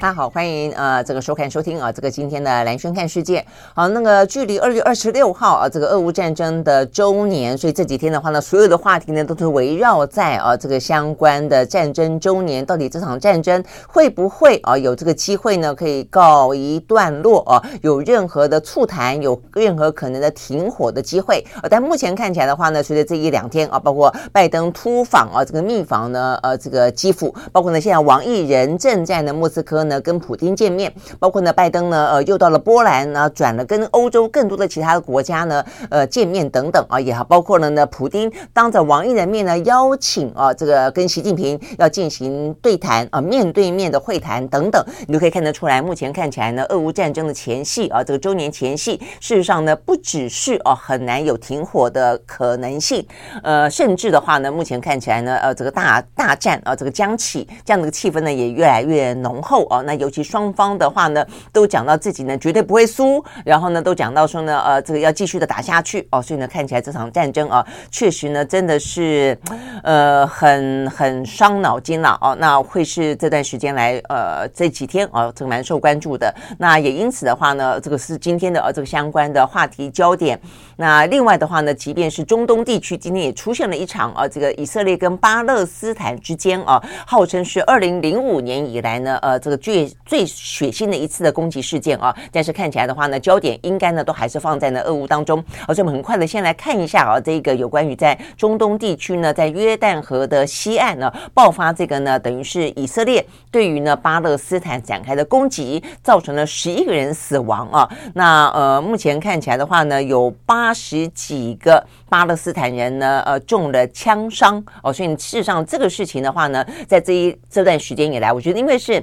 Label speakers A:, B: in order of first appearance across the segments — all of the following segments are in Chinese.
A: 大家好，欢迎呃这个收看收听啊这个今天的蓝轩看世界。好，那个距离二月二十六号啊这个俄乌战争的周年，所以这几天的话呢，所有的话题呢都是围绕在啊这个相关的战争周年，到底这场战争会不会啊有这个机会呢可以告一段落啊？有任何的促谈，有任何可能的停火的机会？啊，但目前看起来的话呢，随着这一两天啊，包括拜登突访啊这个密访呢呃这个基辅，包括呢现在王毅人正在呢莫斯科呢呢。跟普丁见面，包括呢，拜登呢，呃，又到了波兰呢，转了跟欧洲更多的其他的国家呢，呃，见面等等啊，也，包括了呢，普丁当着王毅的面呢，邀请啊，这个跟习近平要进行对谈啊，面对面的会谈等等，你都可以看得出来，目前看起来呢，俄乌战争的前夕啊，这个周年前夕，事实上呢，不只是哦、啊，很难有停火的可能性，呃，甚至的话呢，目前看起来呢，呃，这个大大战啊，这个将起这样的气氛呢，也越来越浓厚啊。那尤其双方的话呢，都讲到自己呢绝对不会输，然后呢都讲到说呢，呃，这个要继续的打下去哦，所以呢看起来这场战争啊，确实呢真的是，呃，很很伤脑筋了哦。那会是这段时间来呃这几天啊，这个蛮受关注的。那也因此的话呢，这个是今天的呃这个相关的话题焦点。那另外的话呢，即便是中东地区今天也出现了一场啊，这个以色列跟巴勒斯坦之间啊，号称是二零零五年以来呢，呃，这个最最血腥的一次的攻击事件啊，但是看起来的话呢，焦点应该呢都还是放在呢俄乌当中。好，所以我们很快的先来看一下啊，这个有关于在中东地区呢，在约旦河的西岸呢爆发这个呢，等于是以色列对于呢巴勒斯坦展开的攻击，造成了十一个人死亡啊。那呃，目前看起来的话呢，有八十几个巴勒斯坦人呢，呃，中了枪伤哦。所以事实上这个事情的话呢，在这一这段时间以来，我觉得因为是。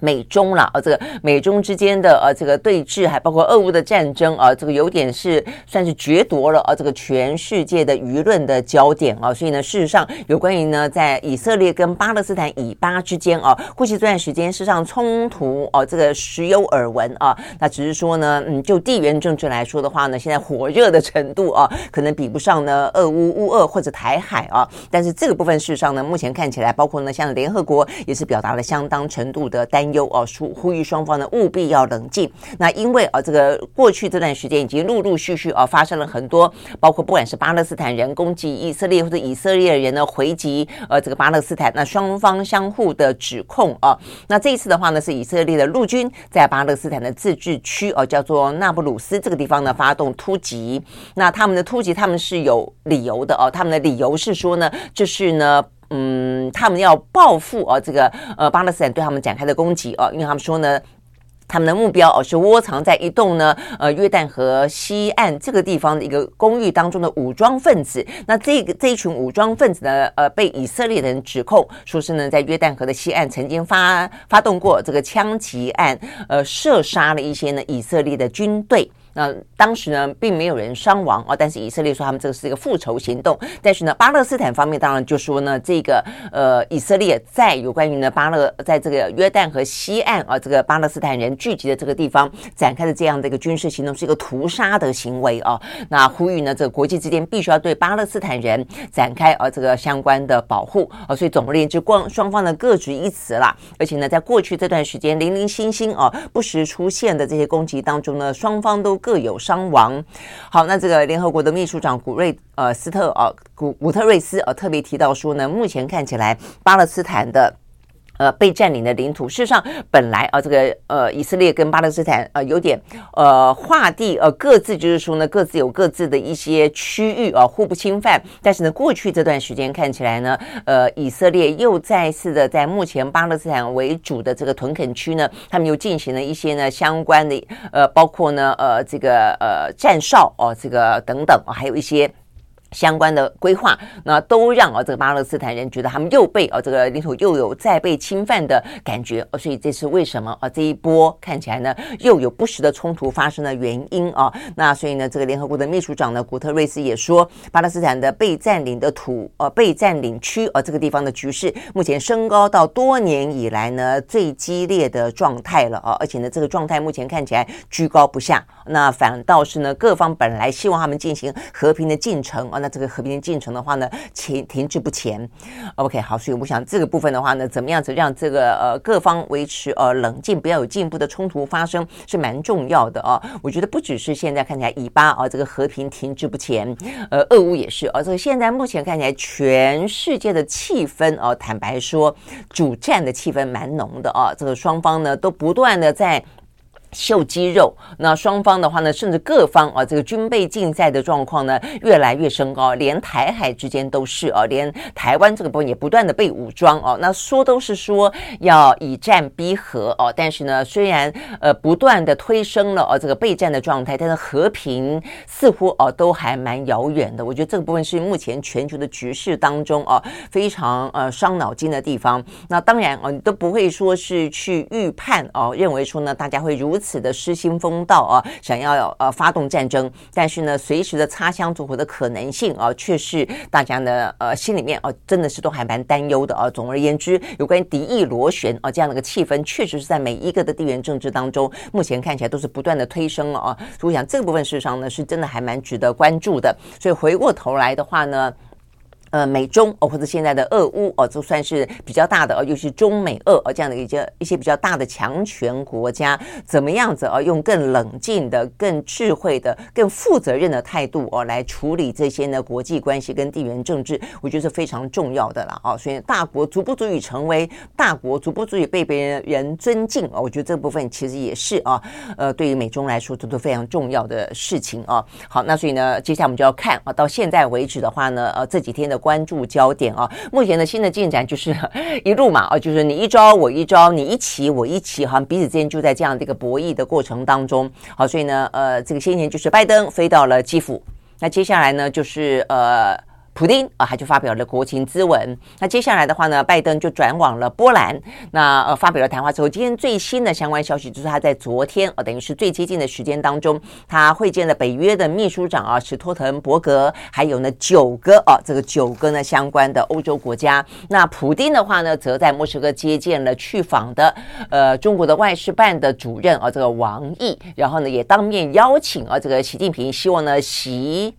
A: 美中了啊，这个美中之间的呃这个对峙，还包括俄乌的战争啊，这个有点是算是决夺了啊，这个全世界的舆论的焦点啊。所以呢，事实上有关于呢，在以色列跟巴勒斯坦以巴之间啊，过去这段时间事实上冲突啊，这个时有耳闻啊。那只是说呢，嗯，就地缘政治来说的话呢，现在火热的程度啊，可能比不上呢俄乌乌俄或者台海啊。但是这个部分事实上呢，目前看起来，包括呢像联合国也是表达了相当程度的担。有哦，呼呼吁双方呢务必要冷静。那因为啊，这个过去这段时间已经陆陆续续啊发生了很多，包括不管是巴勒斯坦人攻击以色列，或者以色列人呢回击呃这个巴勒斯坦，那双方相互的指控啊。那这一次的话呢，是以色列的陆军在巴勒斯坦的自治区哦，叫做纳布鲁斯这个地方呢发动突袭。那他们的突击他们是有理由的哦，他们的理由是说呢，就是呢。嗯，他们要报复啊，这个呃巴勒斯坦对他们展开的攻击啊，因为他们说呢，他们的目标哦是窝藏在一栋呢呃约旦河西岸这个地方的一个公寓当中的武装分子。那这个这一群武装分子呢，呃被以色列人指控说是呢在约旦河的西岸曾经发发动过这个枪击案，呃射杀了一些呢以色列的军队。那当时呢，并没有人伤亡啊，但是以色列说他们这个是一个复仇行动。但是呢，巴勒斯坦方面当然就说呢，这个呃，以色列在有关于呢巴勒在这个约旦河西岸啊，这个巴勒斯坦人聚集的这个地方展开的这样的一个军事行动，是一个屠杀的行为啊。那呼吁呢，这个国际之间必须要对巴勒斯坦人展开啊这个相关的保护啊。所以总而言之，光双方呢各执一词啦。而且呢，在过去这段时间零零星星啊不时出现的这些攻击当中呢，双方都。各有伤亡。好，那这个联合国的秘书长古瑞呃斯特呃古古特瑞斯呃特别提到说呢，目前看起来巴勒斯坦的呃被占领的领土，事实上本来啊、这个呃以色列跟巴勒斯坦呃有点呃划地呃各自就是说呢各自有各自的一些区域啊、互不侵犯，但是呢过去这段时间看起来呢呃以色列又再次的在目前巴勒斯坦为主的这个屯垦区呢，他们又进行了一些呢相关的呃包括呢呃这个呃战哨哦、呃、这个等等、呃、还有一些。相关的规划，那都让啊这个巴勒斯坦人觉得他们又被啊这个领土又有再被侵犯的感觉，所以这是为什么啊这一波看起来呢又有不时的冲突发生的原因啊。那所以呢，这个联合国的秘书长呢古特瑞斯也说，巴勒斯坦的被占领的土呃被占领区啊这个地方的局势目前升高到多年以来呢最激烈的状态了啊，而且呢这个状态目前看起来居高不下，那反倒是呢各方本来希望他们进行和平的进程啊。那这个和平进程的话呢，停停滞不前。OK，好，所以我想这个部分的话呢，怎么样子让这个呃各方维持呃冷静，不要有进一步的冲突发生，是蛮重要的啊。我觉得不只是现在看起来以巴啊这个和平停滞不前，呃，俄乌也是啊。这个现在目前看起来全世界的气氛啊，坦白说，主战的气氛蛮浓的啊。这个双方呢都不断的在。秀肌肉，那双方的话呢，甚至各方啊，这个军备竞赛的状况呢，越来越升高，连台海之间都是啊，连台湾这个部分也不断的被武装哦。那说都是说要以战逼和哦，但是呢，虽然呃不断的推升了哦这个备战的状态，但是和平似乎哦都还蛮遥远的。我觉得这个部分是目前全球的局势当中哦非常呃伤脑筋的地方。那当然哦，你都不会说是去预判哦，认为说呢大家会如。此的失心疯道啊，想要呃发动战争，但是呢，随时的擦枪走火的可能性啊，却是大家呢呃心里面啊，真的是都还蛮担忧的啊。总而言之，有关于敌意螺旋啊这样的一个气氛，确实是在每一个的地缘政治当中，目前看起来都是不断的推升了啊。所以我想这个部分事实上呢，是真的还蛮值得关注的。所以回过头来的话呢。呃，美中哦，或者现在的俄乌哦，就算是比较大的哦，尤其是中美俄哦这样的一些一些比较大的强权国家，怎么样子哦，用更冷静的、更智慧的、更负责任的态度哦，来处理这些呢国际关系跟地缘政治，我觉得是非常重要的了哦。所以，大国足不足以成为大国，足不足以被别人人尊敬哦，我觉得这部分其实也是啊，呃，对于美中来说，这都非常重要的事情啊。好，那所以呢，接下来我们就要看啊，到现在为止的话呢，呃，这几天的。关注焦点啊，目前的新的进展就是 一路嘛啊，就是你一招我一招，你一棋我一棋，好像彼此之间就在这样的一个博弈的过程当中。好，所以呢，呃，这个先前就是拜登飞到了基辅，那接下来呢就是呃。普丁啊，他就发表了国情咨文。那接下来的话呢，拜登就转往了波兰。那呃，发表了谈话之后，今天最新的相关消息就是他在昨天啊，等于是最接近的时间当中，他会见了北约的秘书长啊，史托滕伯格，还有呢九个啊，这个九个呢相关的欧洲国家。那普丁的话呢，则在莫斯科接见了去访的呃中国的外事办的主任啊，这个王毅，然后呢也当面邀请啊这个习近平，希望呢习。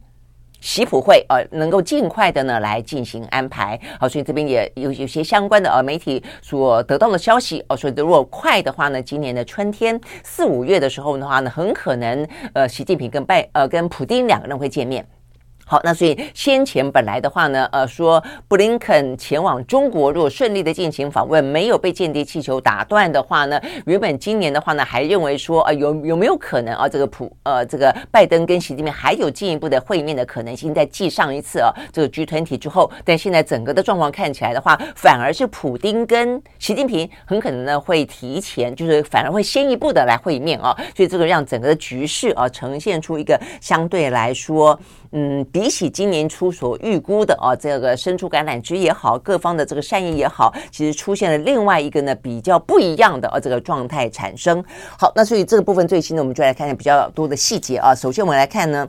A: 习普会呃能够尽快的呢来进行安排，好，所以这边也有有些相关的呃媒体所得到的消息哦，所以如果快的话呢，今年的春天四五月的时候的话呢，很可能呃习近平跟拜呃跟普丁两个人会见面。好，那所以先前本来的话呢，呃，说布林肯前往中国，如果顺利的进行访问，没有被间谍气球打断的话呢，原本今年的话呢，还认为说，呃，有有没有可能啊，这个普呃这个拜登跟习近平还有进一步的会面的可能性？在继上一次啊这个 G20 之后，但现在整个的状况看起来的话，反而是普丁跟习近平很可能呢会提前，就是反而会先一步的来会面啊，所以这个让整个的局势啊呈现出一个相对来说。嗯，比起今年初所预估的啊，这个伸出橄榄枝也好，各方的这个善意也好，其实出现了另外一个呢比较不一样的啊这个状态产生。好，那所以这个部分最新的，我们就来看看比较多的细节啊。首先我们来看呢，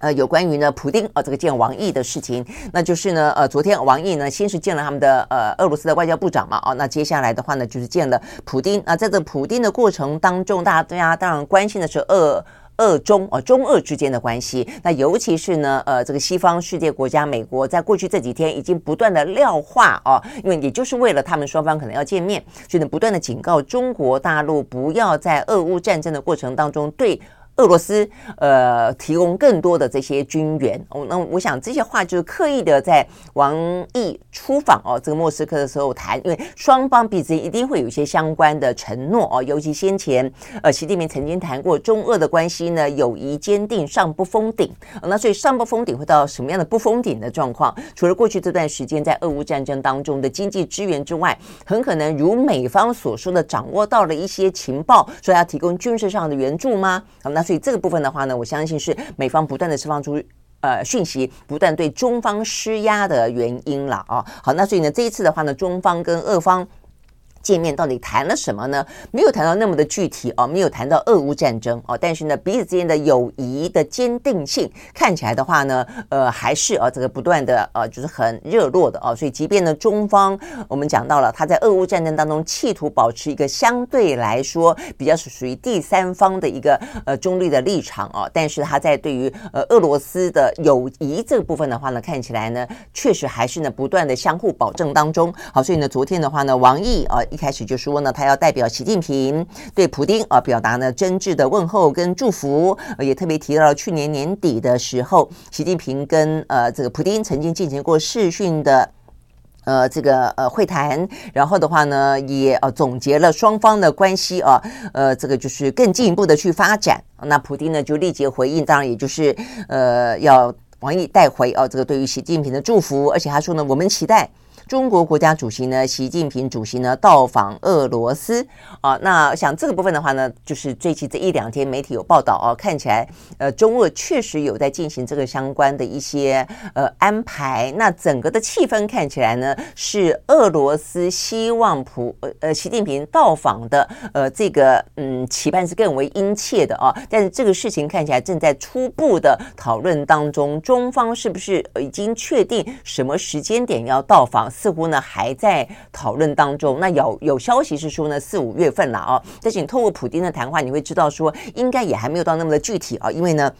A: 呃，有关于呢普丁啊这个见王毅的事情，那就是呢呃昨天王毅呢先是见了他们的呃俄罗斯的外交部长嘛，啊，那接下来的话呢就是见了普丁啊，在这普丁的过程当中，大家大家当然关心的是俄。俄中啊，中俄之间的关系，那尤其是呢，呃，这个西方世界国家，美国在过去这几天已经不断的撂话啊，因为也就是为了他们双方可能要见面，所以呢，不断的警告中国大陆不要在俄乌战争的过程当中对。俄罗斯呃提供更多的这些军援哦，那我想这些话就是刻意的在王毅出访哦这个莫斯科的时候谈，因为双方彼此一定会有一些相关的承诺哦，尤其先前呃习近平曾经谈过中俄的关系呢友谊坚定上不封顶，那所以上不封顶会到什么样的不封顶的状况？除了过去这段时间在俄乌战争当中的经济支援之外，很可能如美方所说的掌握到了一些情报，说要提供军事上的援助吗？那所以这个部分的话呢，我相信是美方不断的释放出呃讯息不断对中方施压的原因了啊。好，那所以呢，这一次的话呢，中方跟俄方。见面到底谈了什么呢？没有谈到那么的具体哦，没有谈到俄乌战争哦，但是呢，彼此之间的友谊的坚定性看起来的话呢，呃，还是啊这个不断的呃，就是很热络的哦。所以，即便呢中方我们讲到了他在俄乌战争当中企图保持一个相对来说比较是属于第三方的一个呃中立的立场哦，但是他在对于呃俄罗斯的友谊这个部分的话呢，看起来呢确实还是呢不断的相互保证当中。好，所以呢昨天的话呢，王毅啊。一开始就说呢，他要代表习近平对普丁啊表达呢真挚的问候跟祝福，也特别提到了去年年底的时候，习近平跟呃这个普丁曾经进行过视讯的呃这个呃会谈，然后的话呢也呃总结了双方的关系啊，呃这个就是更进一步的去发展。那普丁呢就立即回应，当然也就是呃要王毅带回啊这个对于习近平的祝福，而且他说呢，我们期待。中国国家主席呢，习近平主席呢到访俄罗斯啊，那想这个部分的话呢，就是最近这一两天媒体有报道啊，看起来呃中俄确实有在进行这个相关的一些呃安排。那整个的气氛看起来呢，是俄罗斯希望普呃习近平到访的呃这个嗯期盼是更为殷切的啊。但是这个事情看起来正在初步的讨论当中，中方是不是已经确定什么时间点要到访？似乎呢还在讨论当中。那有有消息是说呢四五月份了啊，但是你透过普丁的谈话，你会知道说应该也还没有到那么的具体啊，因为呢。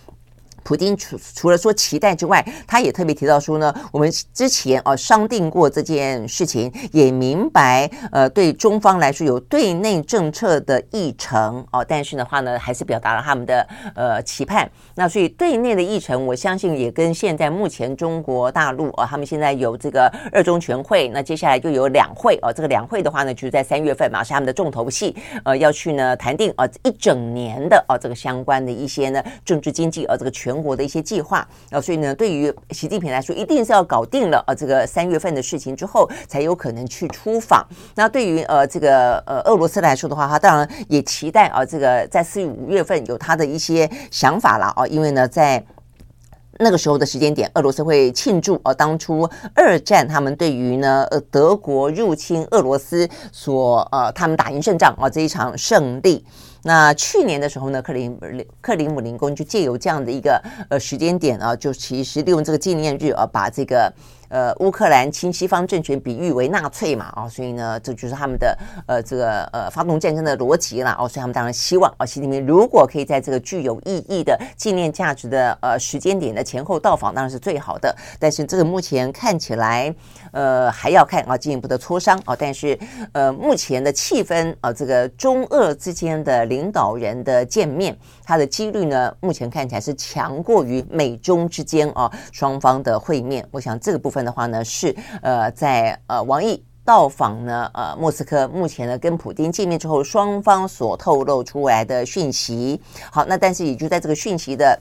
A: 普京除除了说期待之外，他也特别提到说呢，我们之前啊商定过这件事情，也明白呃对中方来说有对内政策的议程哦，但是的话呢，还是表达了他们的呃期盼。那所以对内的议程，我相信也跟现在目前中国大陆啊，他们现在有这个二中全会，那接下来就有两会哦，这个两会的话呢，就是在三月份嘛，是他们的重头戏，呃，要去呢谈定啊一整年的啊这个相关的一些呢政治经济啊这个全。中国的一些计划啊，所以呢，对于习近平来说，一定是要搞定了啊，这个三月份的事情之后，才有可能去出访。那对于呃这个呃俄罗斯来说的话，他当然也期待啊，这个在四五月份有他的一些想法了啊，因为呢，在那个时候的时间点，俄罗斯会庆祝啊，当初二战他们对于呢呃德国入侵俄罗斯所呃他们打赢胜仗啊这一场胜利。那去年的时候呢，克林克林姆林宫就借由这样的一个呃时间点啊，就其实利用这个纪念日啊，把这个。呃，乌克兰亲西方政权比喻为纳粹嘛，哦，所以呢，这就是他们的呃这个呃发动战争的逻辑了，哦，所以他们当然希望啊，习近平如果可以在这个具有意义的纪念价值的呃时间点的前后到访，当然是最好的。但是这个目前看起来，呃，还要看啊进一步的磋商啊。但是呃，目前的气氛啊，这个中俄之间的领导人的见面，它的几率呢，目前看起来是强过于美中之间啊双方的会面。我想这个部分。的话呢，是呃，在呃王毅到访呢呃莫斯科，目前呢跟普丁见面之后，双方所透露出来的讯息。好，那但是也就在这个讯息的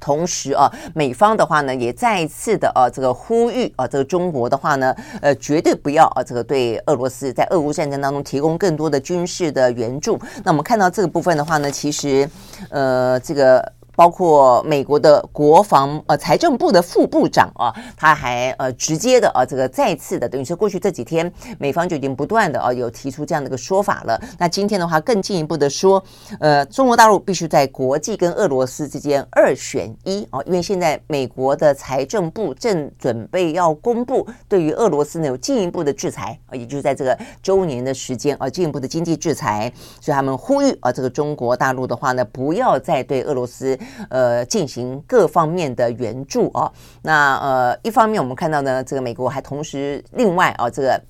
A: 同时啊，美方的话呢也再一次的啊这个呼吁啊，这个中国的话呢呃绝对不要啊这个对俄罗斯在俄乌战争当中提供更多的军事的援助。那我们看到这个部分的话呢，其实呃这个。包括美国的国防呃财政部的副部长啊，他还呃直接的啊这个再次的等于说过去这几天美方就已经不断的啊有提出这样的一个说法了。那今天的话更进一步的说，呃中国大陆必须在国际跟俄罗斯之间二选一啊，因为现在美国的财政部正准备要公布对于俄罗斯呢有进一步的制裁啊，也就是在这个周年的时间啊进一步的经济制裁，所以他们呼吁啊这个中国大陆的话呢不要再对俄罗斯。呃，进行各方面的援助啊，那呃，一方面我们看到呢，这个美国还同时另外啊，这个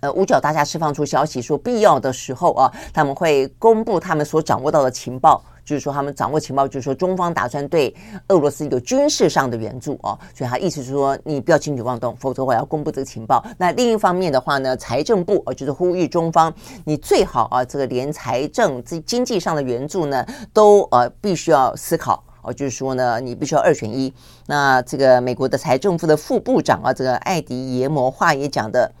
A: 呃五角大厦释放出消息说，必要的时候啊，他们会公布他们所掌握到的情报，就是说他们掌握情报，就是说中方打算对俄罗斯有军事上的援助啊，所以他意思是说，你不要轻举妄动，否则我要公布这个情报。那另一方面的话呢，财政部啊，就是呼吁中方，你最好啊，这个连财政这经济上的援助呢，都呃必须要思考。哦，就是说呢，你必须要二选一。那这个美国的财政部的副部长啊，这个艾迪耶摩话也讲的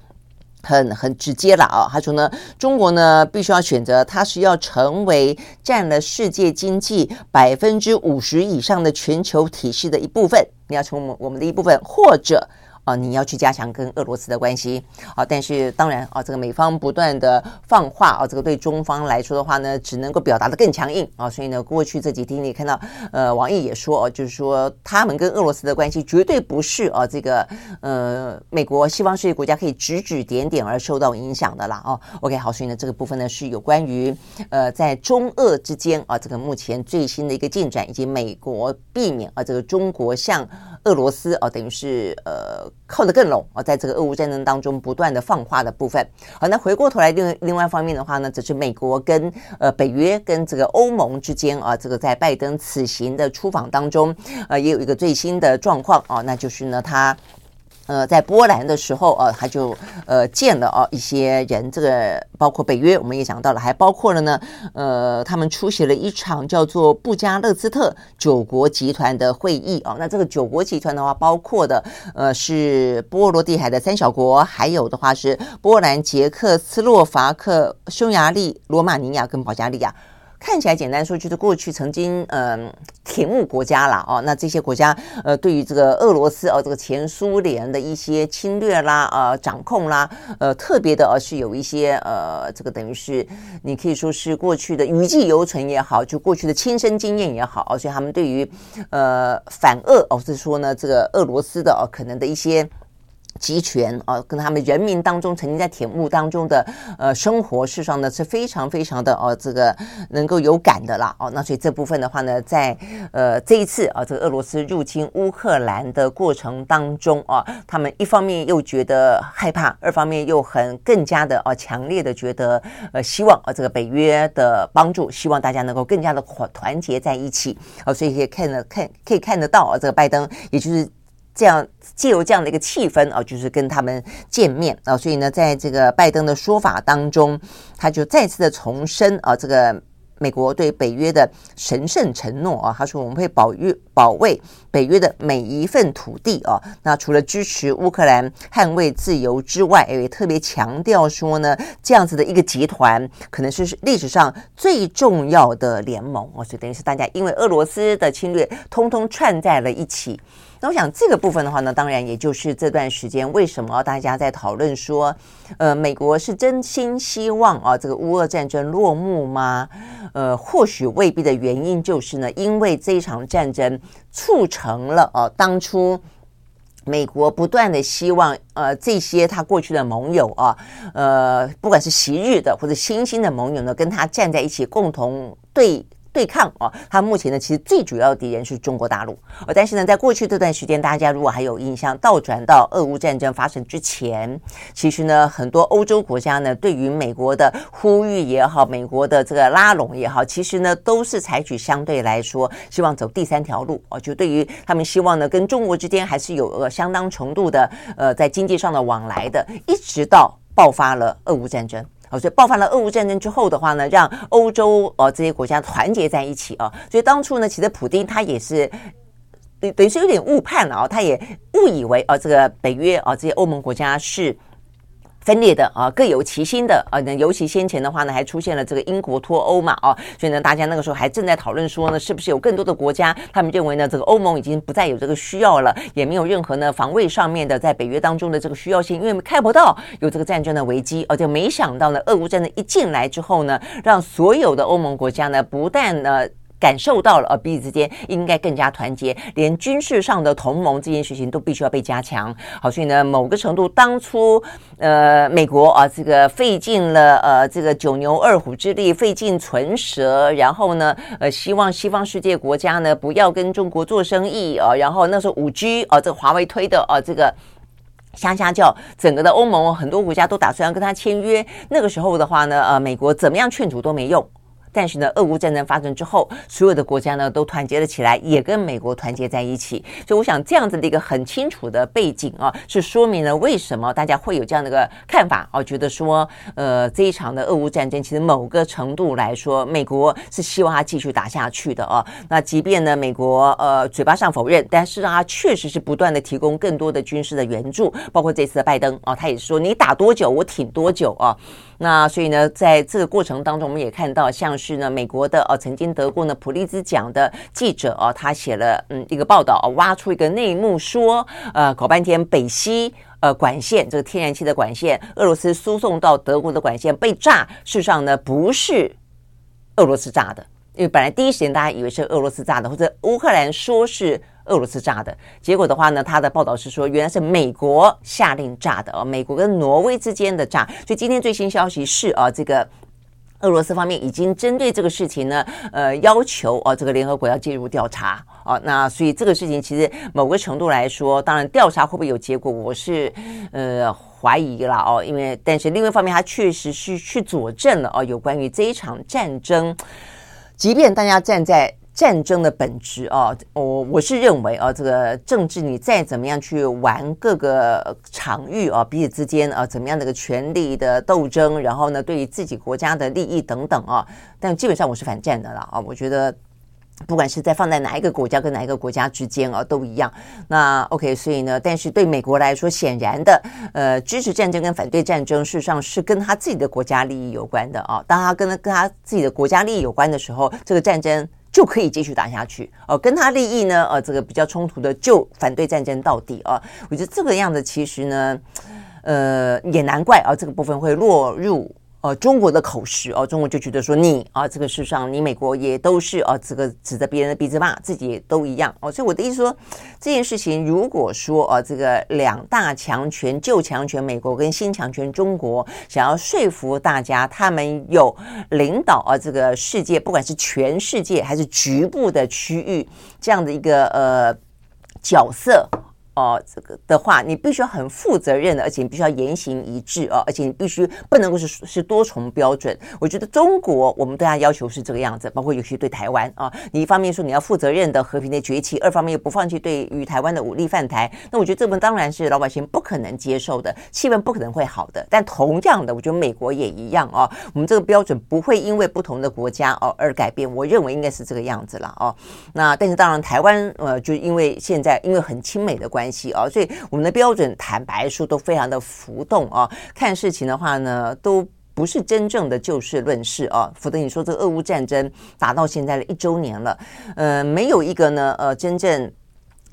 A: 很很直接了啊，他说呢，中国呢必须要选择，它是要成为占了世界经济百分之五十以上的全球体系的一部分，你要成为我们的一部分，或者。啊，你要去加强跟俄罗斯的关系啊，但是当然啊，这个美方不断的放话啊，这个对中方来说的话呢，只能够表达的更强硬啊，所以呢，过去这几天你看到，呃，王毅也说啊，就是说他们跟俄罗斯的关系绝对不是啊，这个呃，美国西方世界国家可以指指点点而受到影响的啦哦。OK，好，所以呢，这个部分呢是有关于呃，在中俄之间啊，这个目前最新的一个进展，以及美国避免啊，这个中国向俄罗斯啊，等于是呃。靠得更拢啊，在这个俄乌战争当中不断的放话的部分。好，那回过头来另另外一方面的话呢，则是美国跟呃北约跟这个欧盟之间啊，这个在拜登此行的出访当中，呃，也有一个最新的状况啊，那就是呢，他。呃，在波兰的时候，呃，他就呃见了哦一些人，这个包括北约，我们也讲到了，还包括了呢，呃，他们出席了一场叫做布加勒斯特九国集团的会议哦。那这个九国集团的话，包括的呃是波罗的海的三小国，还有的话是波兰、捷克斯洛伐克、匈牙利、罗马尼亚跟保加利亚。看起来简单说，就是过去曾经嗯舔牧国家了哦。那这些国家呃，对于这个俄罗斯哦，这个前苏联的一些侵略啦、呃掌控啦，呃特别的而是有一些呃这个等于是你可以说是过去的余悸犹存也好，就过去的亲身经验也好，所以他们对于呃反俄哦，是说呢这个俄罗斯的哦可能的一些。集权啊，跟他们人民当中曾经在铁幕当中的呃生活，事实上呢是非常非常的哦，这个能够有感的啦哦。那所以这部分的话呢，在呃这一次啊，这个俄罗斯入侵乌克兰的过程当中啊，他们一方面又觉得害怕，二方面又很更加的啊强烈的觉得呃希望啊这个北约的帮助，希望大家能够更加的团团结在一起啊。所以也看得看可以看得到啊，这个拜登也就是。这样借由这样的一个气氛啊，就是跟他们见面啊，所以呢，在这个拜登的说法当中，他就再次的重申啊，这个美国对北约的神圣承诺啊，他说我们会保育保卫北约的每一份土地啊。那除了支持乌克兰捍卫自由之外，也特别强调说呢，这样子的一个集团可能是历史上最重要的联盟啊，所以等于是大家因为俄罗斯的侵略，通通串在了一起。那我想这个部分的话呢，当然也就是这段时间为什么大家在讨论说，呃，美国是真心希望啊这个乌俄战争落幕吗？呃，或许未必的原因就是呢，因为这一场战争促成了啊当初美国不断的希望呃这些他过去的盟友啊，呃，不管是昔日的或者新兴的盟友呢，跟他站在一起共同对。对抗啊，他目前呢，其实最主要的敌人是中国大陆。但是呢，在过去这段时间，大家如果还有印象，倒转到俄乌战争发生之前，其实呢，很多欧洲国家呢，对于美国的呼吁也好，美国的这个拉拢也好，其实呢，都是采取相对来说希望走第三条路哦。就对于他们希望呢，跟中国之间还是有呃相当程度的呃在经济上的往来的，一直到爆发了俄乌战争。所以爆发了俄乌战争之后的话呢，让欧洲呃这些国家团结在一起啊。所以当初呢，其实普丁他也是等等于是有点误判了啊，他也误以为啊这个北约啊这些欧盟国家是。分裂的啊，各有其心的啊，那尤其先前的话呢，还出现了这个英国脱欧嘛啊，所以呢，大家那个时候还正在讨论说呢，是不是有更多的国家，他们认为呢，这个欧盟已经不再有这个需要了，也没有任何呢防卫上面的在北约当中的这个需要性，因为看不到有这个战争的危机，而且没想到呢，俄乌战争一进来之后呢，让所有的欧盟国家呢，不但呢。感受到了，呃，彼此之间应该更加团结，连军事上的同盟这件事情都必须要被加强。好，所以呢，某个程度，当初呃，美国啊，这个费尽了呃这个九牛二虎之力，费尽唇舌，然后呢，呃，希望西方世界国家呢不要跟中国做生意啊。然后那时候五 G 啊，这个华为推的啊，这个瞎瞎叫，整个的欧盟很多国家都打算要跟他签约。那个时候的话呢，呃，美国怎么样劝阻都没用。但是呢，俄乌战争发生之后，所有的国家呢都团结了起来，也跟美国团结在一起。所以我想这样子的一个很清楚的背景啊，是说明了为什么大家会有这样的一个看法啊，觉得说，呃，这一场的俄乌战争其实某个程度来说，美国是希望它继续打下去的啊。那即便呢，美国呃嘴巴上否认，但是它确实是不断的提供更多的军事的援助，包括这次的拜登啊，他也是说你打多久，我挺多久啊。那所以呢，在这个过程当中，我们也看到，像是呢，美国的呃、曾经得过呢普利兹奖的记者啊，他写了嗯一个报道啊，挖出一个内幕说，呃，搞半天北溪呃管线这个天然气的管线，俄罗斯输送到德国的管线被炸，事实上呢不是俄罗斯炸的，因为本来第一时间大家以为是俄罗斯炸的，或者乌克兰说是。俄罗斯炸的结果的话呢，他的报道是说，原来是美国下令炸的哦，美国跟挪威之间的炸。所以今天最新消息是啊，这个俄罗斯方面已经针对这个事情呢，呃，要求啊，这个联合国要介入调查啊。那所以这个事情其实某个程度来说，当然调查会不会有结果，我是呃怀疑了哦，因为但是另外一方面，他确实是去佐证了哦，有关于这一场战争，即便大家站在。战争的本质啊，我我是认为啊，这个政治你再怎么样去玩各个场域啊，彼此之间啊，怎么样的一个权力的斗争，然后呢，对于自己国家的利益等等啊，但基本上我是反战的了啊，我觉得不管是在放在哪一个国家跟哪一个国家之间啊，都一样。那 OK，所以呢，但是对美国来说，显然的，呃，支持战争跟反对战争，事实上是跟他自己的国家利益有关的啊。当他跟跟他自己的国家利益有关的时候，这个战争。就可以继续打下去哦，跟他利益呢，呃，这个比较冲突的就反对战争到底啊。我觉得这个样子其实呢，呃，也难怪啊，这个部分会落入。呃，中国的口实哦，中国就觉得说你啊，这个事实上你美国也都是啊，这个指着别人的鼻子骂，自己也都一样哦。所以我的意思说，这件事情如果说啊，这个两大强权，旧强权美国跟新强权中国，想要说服大家，他们有领导啊这个世界，不管是全世界还是局部的区域这样的一个呃角色。哦，这个的话，你必须要很负责任的，而且你必须要言行一致哦，而且你必须不能够是是多重标准。我觉得中国我们对他要求是这个样子，包括尤其对台湾啊，你一方面说你要负责任的和平的崛起，二方面又不放弃对于台湾的武力犯台，那我觉得这部分当然是老百姓不可能接受的，气氛不可能会好的。但同样的，我觉得美国也一样哦，我们这个标准不会因为不同的国家哦而改变。我认为应该是这个样子了哦。那但是当然，台湾呃，就因为现在因为很亲美的关。关系啊，所以我们的标准坦白说都非常的浮动啊。看事情的话呢，都不是真正的就事论事啊。否则你说这个俄乌战争打到现在的一周年了，呃，没有一个呢呃真正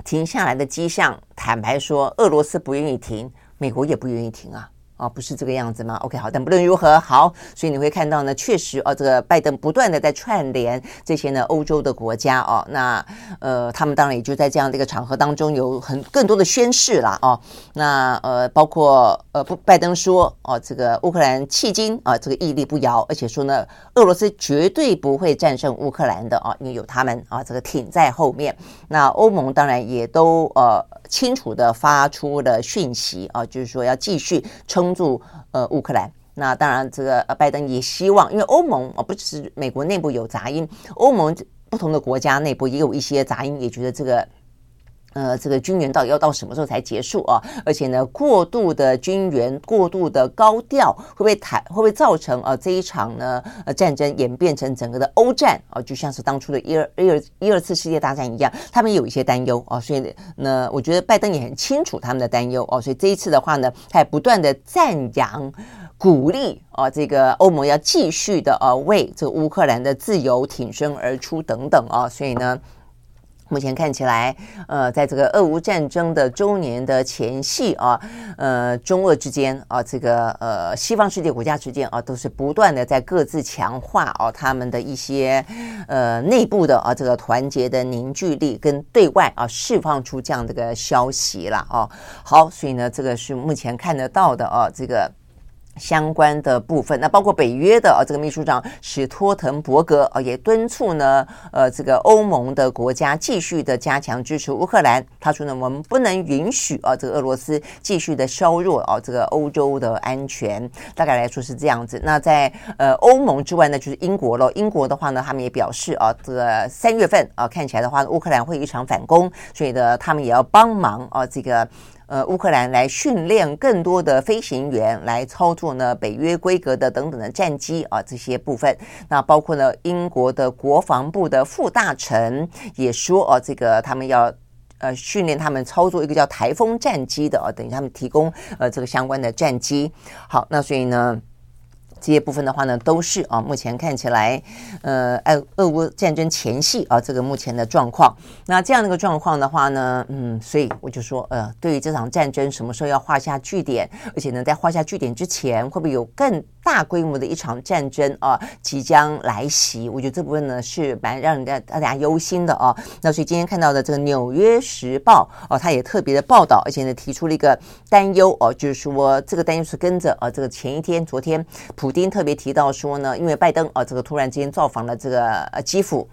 A: 停下来的迹象。坦白说，俄罗斯不愿意停，美国也不愿意停啊。啊，不是这个样子吗？OK，好，但不论如何，好，所以你会看到呢，确实哦，这个拜登不断的在串联这些呢欧洲的国家哦，那呃，他们当然也就在这样的一个场合当中有很更多的宣示了哦，那呃，包括呃，不，拜登说哦，这个乌克兰迄今啊，这个屹立不摇，而且说呢，俄罗斯绝对不会战胜乌克兰的啊，因为有他们啊，这个挺在后面。那欧盟当然也都呃清楚的发出了讯息啊，就是说要继续撑。住呃乌克兰，那当然这个拜登也希望，因为欧盟啊不只是美国内部有杂音，欧盟不同的国家内部也有一些杂音，也觉得这个呃这个军援到底要到什么时候才结束啊？而且呢，过度的军援、过度的高调，会不会谈会不会造成呃这一场呢呃战争演变成整个的欧战啊？就像是当初的一二一二一二次世界大战一样，他们有一些担忧啊，所以呢，我觉得拜登也很清楚他们的担忧哦，所以这一次的话呢，他也不断的赞扬、鼓励啊，这个欧盟要继续的啊为这个乌克兰的自由挺身而出等等啊，所以呢。目前看起来，呃，在这个俄乌战争的周年的前夕啊，呃，中俄之间啊，这个呃，西方世界国家之间啊，都是不断的在各自强化啊他们的一些呃内部的啊这个团结的凝聚力，跟对外啊释放出这样的个消息了啊。好，所以呢，这个是目前看得到的啊，这个。相关的部分，那包括北约的啊，这个秘书长史托滕伯格啊，也敦促呢，呃，这个欧盟的国家继续的加强支持乌克兰。他说呢，我们不能允许啊，这个俄罗斯继续的削弱啊，这个欧洲的安全。大概来说是这样子。那在呃欧盟之外呢，就是英国了。英国的话呢，他们也表示啊，这个三月份啊，看起来的话，乌克兰会一场反攻，所以呢，他们也要帮忙啊，这个。呃，乌克兰来训练更多的飞行员来操作呢北约规格的等等的战机啊，这些部分。那包括呢，英国的国防部的副大臣也说哦，这个他们要呃训练他们操作一个叫台风战机的啊，等于他们提供呃这个相关的战机。好，那所以呢。这些部分的话呢，都是啊，目前看起来，呃，俄俄乌战争前夕啊，这个目前的状况。那这样的一个状况的话呢，嗯，所以我就说，呃，对于这场战争什么时候要画下句点，而且呢，在画下句点之前，会不会有更大规模的一场战争啊即将来袭？我觉得这部分呢是蛮让人家大家忧心的啊。那所以今天看到的这个《纽约时报》哦，它也特别的报道，而且呢提出了一个担忧哦，就是说这个担忧是跟着啊，这个前一天昨天普。丁特别提到说呢，因为拜登啊，这个突然之间造访了这个呃基辅。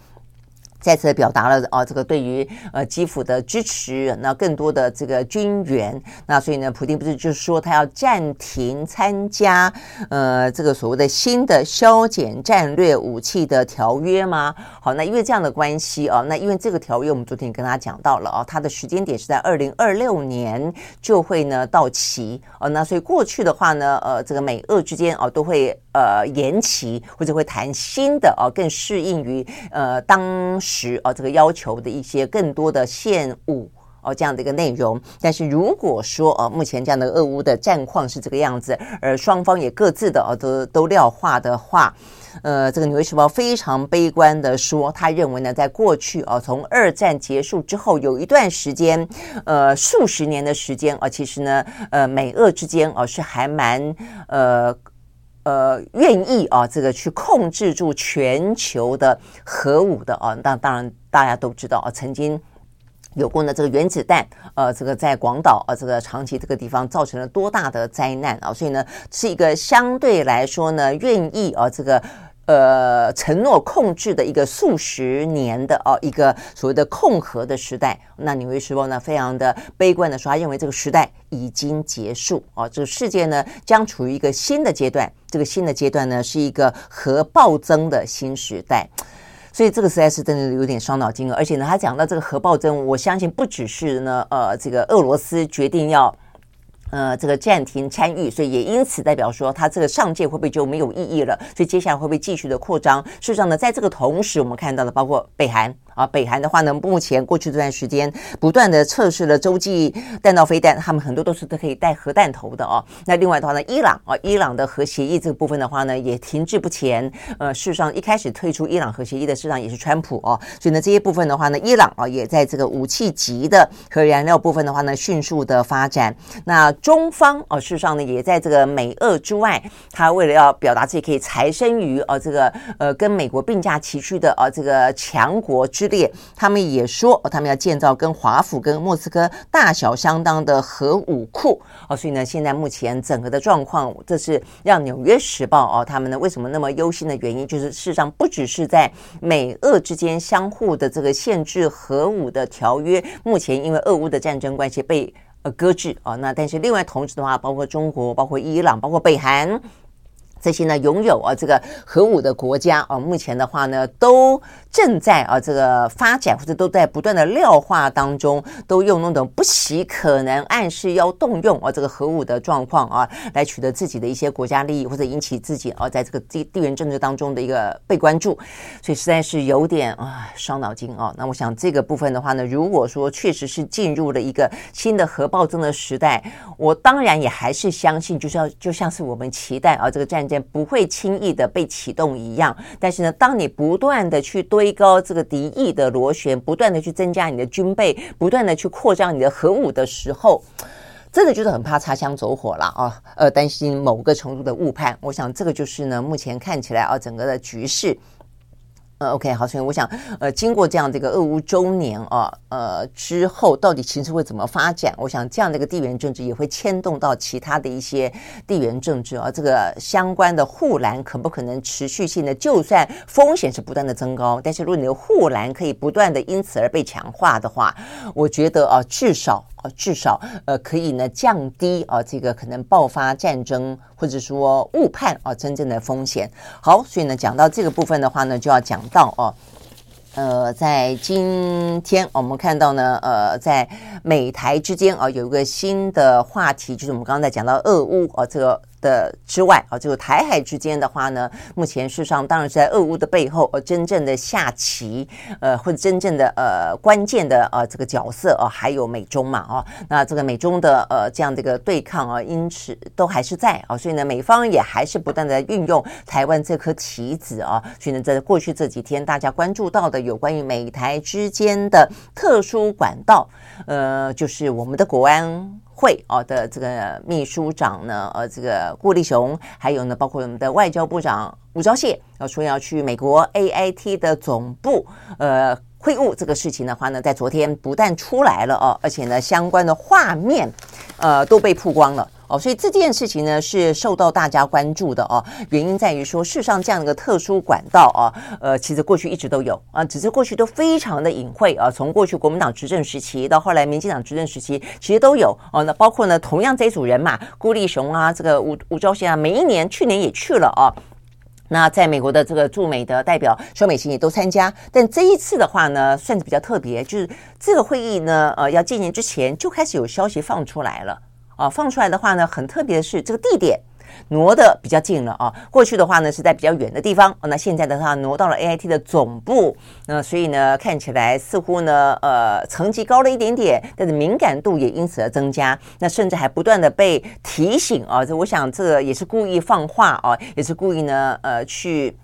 A: 再次表达了啊，这个对于呃基辅的支持，那更多的这个军援，那所以呢，普丁不是就是说他要暂停参加呃这个所谓的新的削减战略武器的条约吗？好，那因为这样的关系啊，那因为这个条约我们昨天也跟大家讲到了啊，它的时间点是在二零二六年就会呢到期啊，那所以过去的话呢，呃，这个美俄之间啊都会呃延期或者会谈新的啊，更适应于呃当时。时啊，这个要求的一些更多的现物哦，这样的一个内容。但是如果说啊，目前这样的俄乌的战况是这个样子，而双方也各自的啊都都料化的话，呃，这个《纽约时报》非常悲观的说，他认为呢，在过去啊，从二战结束之后，有一段时间，呃，数十年的时间啊，其实呢，呃，美俄之间啊是还蛮呃。呃，愿意啊，这个去控制住全球的核武的啊，当当然大家都知道啊，曾经有过呢这个原子弹，呃，这个在广岛啊，这个长崎这个地方造成了多大的灾难啊，所以呢，是一个相对来说呢，愿意啊，这个。呃，承诺控制的一个数十年的哦，一个所谓的控核的时代。那《纽约时报》呢，非常的悲观的说，他认为这个时代已经结束哦，这个世界呢将处于一个新的阶段。这个新的阶段呢，是一个核暴增的新时代。所以这个实在是真的有点伤脑筋了。而且呢，他讲到这个核暴增，我相信不只是呢，呃，这个俄罗斯决定要。呃，这个暂停参与，所以也因此代表说，它这个上届会不会就没有意义了？所以接下来会不会继续的扩张？事实上呢，在这个同时，我们看到的包括北韩。啊，北韩的话呢，目前过去这段时间不断的测试了洲际弹道飞弹，他们很多都是都可以带核弹头的哦。那另外的话呢，伊朗啊，伊朗的核协议这个部分的话呢，也停滞不前。呃，事实上一开始退出伊朗核协议的市场也是川普哦。所以呢，这些部分的话呢，伊朗啊也在这个武器级的核燃料部分的话呢，迅速的发展。那中方啊，事实上呢，也在这个美俄之外，他为了要表达自己可以财生于啊这个呃跟美国并驾齐驱的啊这个强国之列，他们也说，他们要建造跟华府、跟莫斯科大小相当的核武库哦，所以呢，现在目前整个的状况，这是让《纽约时报》哦，他们呢为什么那么忧心的原因，就是事实上不只是在美俄之间相互的这个限制核武的条约，目前因为俄乌的战争关系被呃搁置啊，那但是另外同时的话，包括中国、包括伊朗、包括北韩。这些呢，拥有啊这个核武的国家啊，目前的话呢，都正在啊这个发展或者都在不断的料化当中，都用那种不惜可能暗示要动用啊这个核武的状况啊，来取得自己的一些国家利益，或者引起自己啊在这个地地缘政治当中的一个被关注，所以实在是有点啊伤脑筋啊。那我想这个部分的话呢，如果说确实是进入了一个新的核暴增的时代，我当然也还是相信，就是要就像是我们期待啊这个战。不会轻易的被启动一样，但是呢，当你不断的去堆高这个敌意的螺旋，不断的去增加你的军备，不断的去扩张你的核武的时候，真的就是很怕擦枪走火了啊！呃，担心某个程度的误判。我想这个就是呢，目前看起来啊，整个的局势。呃，OK，好，所以我想，呃，经过这样的一个俄乌周年啊，呃，之后到底形势会怎么发展？我想这样的一个地缘政治也会牵动到其他的一些地缘政治啊，这个相关的护栏可不可能持续性的？就算风险是不断的增高，但是如果你的护栏可以不断的因此而被强化的话，我觉得啊，至少啊，至少呃，可以呢降低啊这个可能爆发战争或者说误判啊真正的风险。好，所以呢讲到这个部分的话呢，就要讲。到哦，呃，在今天我们看到呢，呃，在美台之间啊，有一个新的话题，就是我们刚才讲到俄乌啊，这个。的之外啊，这个台海之间的话呢，目前事实上当然是在俄乌的背后，呃，真正的下棋，呃，或者真正的呃关键的呃这个角色啊，还有美中嘛啊，那这个美中的呃这样的一个对抗啊，因此都还是在啊，所以呢，美方也还是不断的运用台湾这颗棋子啊，所以呢，在过去这几天大家关注到的有关于美台之间的特殊管道，呃，就是我们的国安。会哦的这个秘书长呢，呃，这个顾立雄，还有呢，包括我们的外交部长吴钊燮，要说要去美国 AIT 的总部，呃，会晤这个事情的话呢，在昨天不但出来了哦，而且呢，相关的画面，呃，都被曝光了。哦，所以这件事情呢是受到大家关注的哦。原因在于说，事实上这样一个特殊管道啊，呃，其实过去一直都有啊，只是过去都非常的隐晦啊。从过去国民党执政时期到后来民进党执政时期，其实都有哦。那包括呢，同样这一组人嘛，郭立雄啊，这个吴吴钊燮啊，每一年去年也去了啊。那在美国的这个驻美的代表肖美琴也都参加，但这一次的话呢，算是比较特别，就是这个会议呢，呃，要进行之前就开始有消息放出来了。啊，放出来的话呢，很特别的是这个地点挪得比较近了啊。过去的话呢是在比较远的地方，那现在的话挪到了 AIT 的总部，那所以呢看起来似乎呢呃层级高了一点点，但是敏感度也因此而增加。那甚至还不断的被提醒啊，这我想这也是故意放话啊，也是故意呢呃去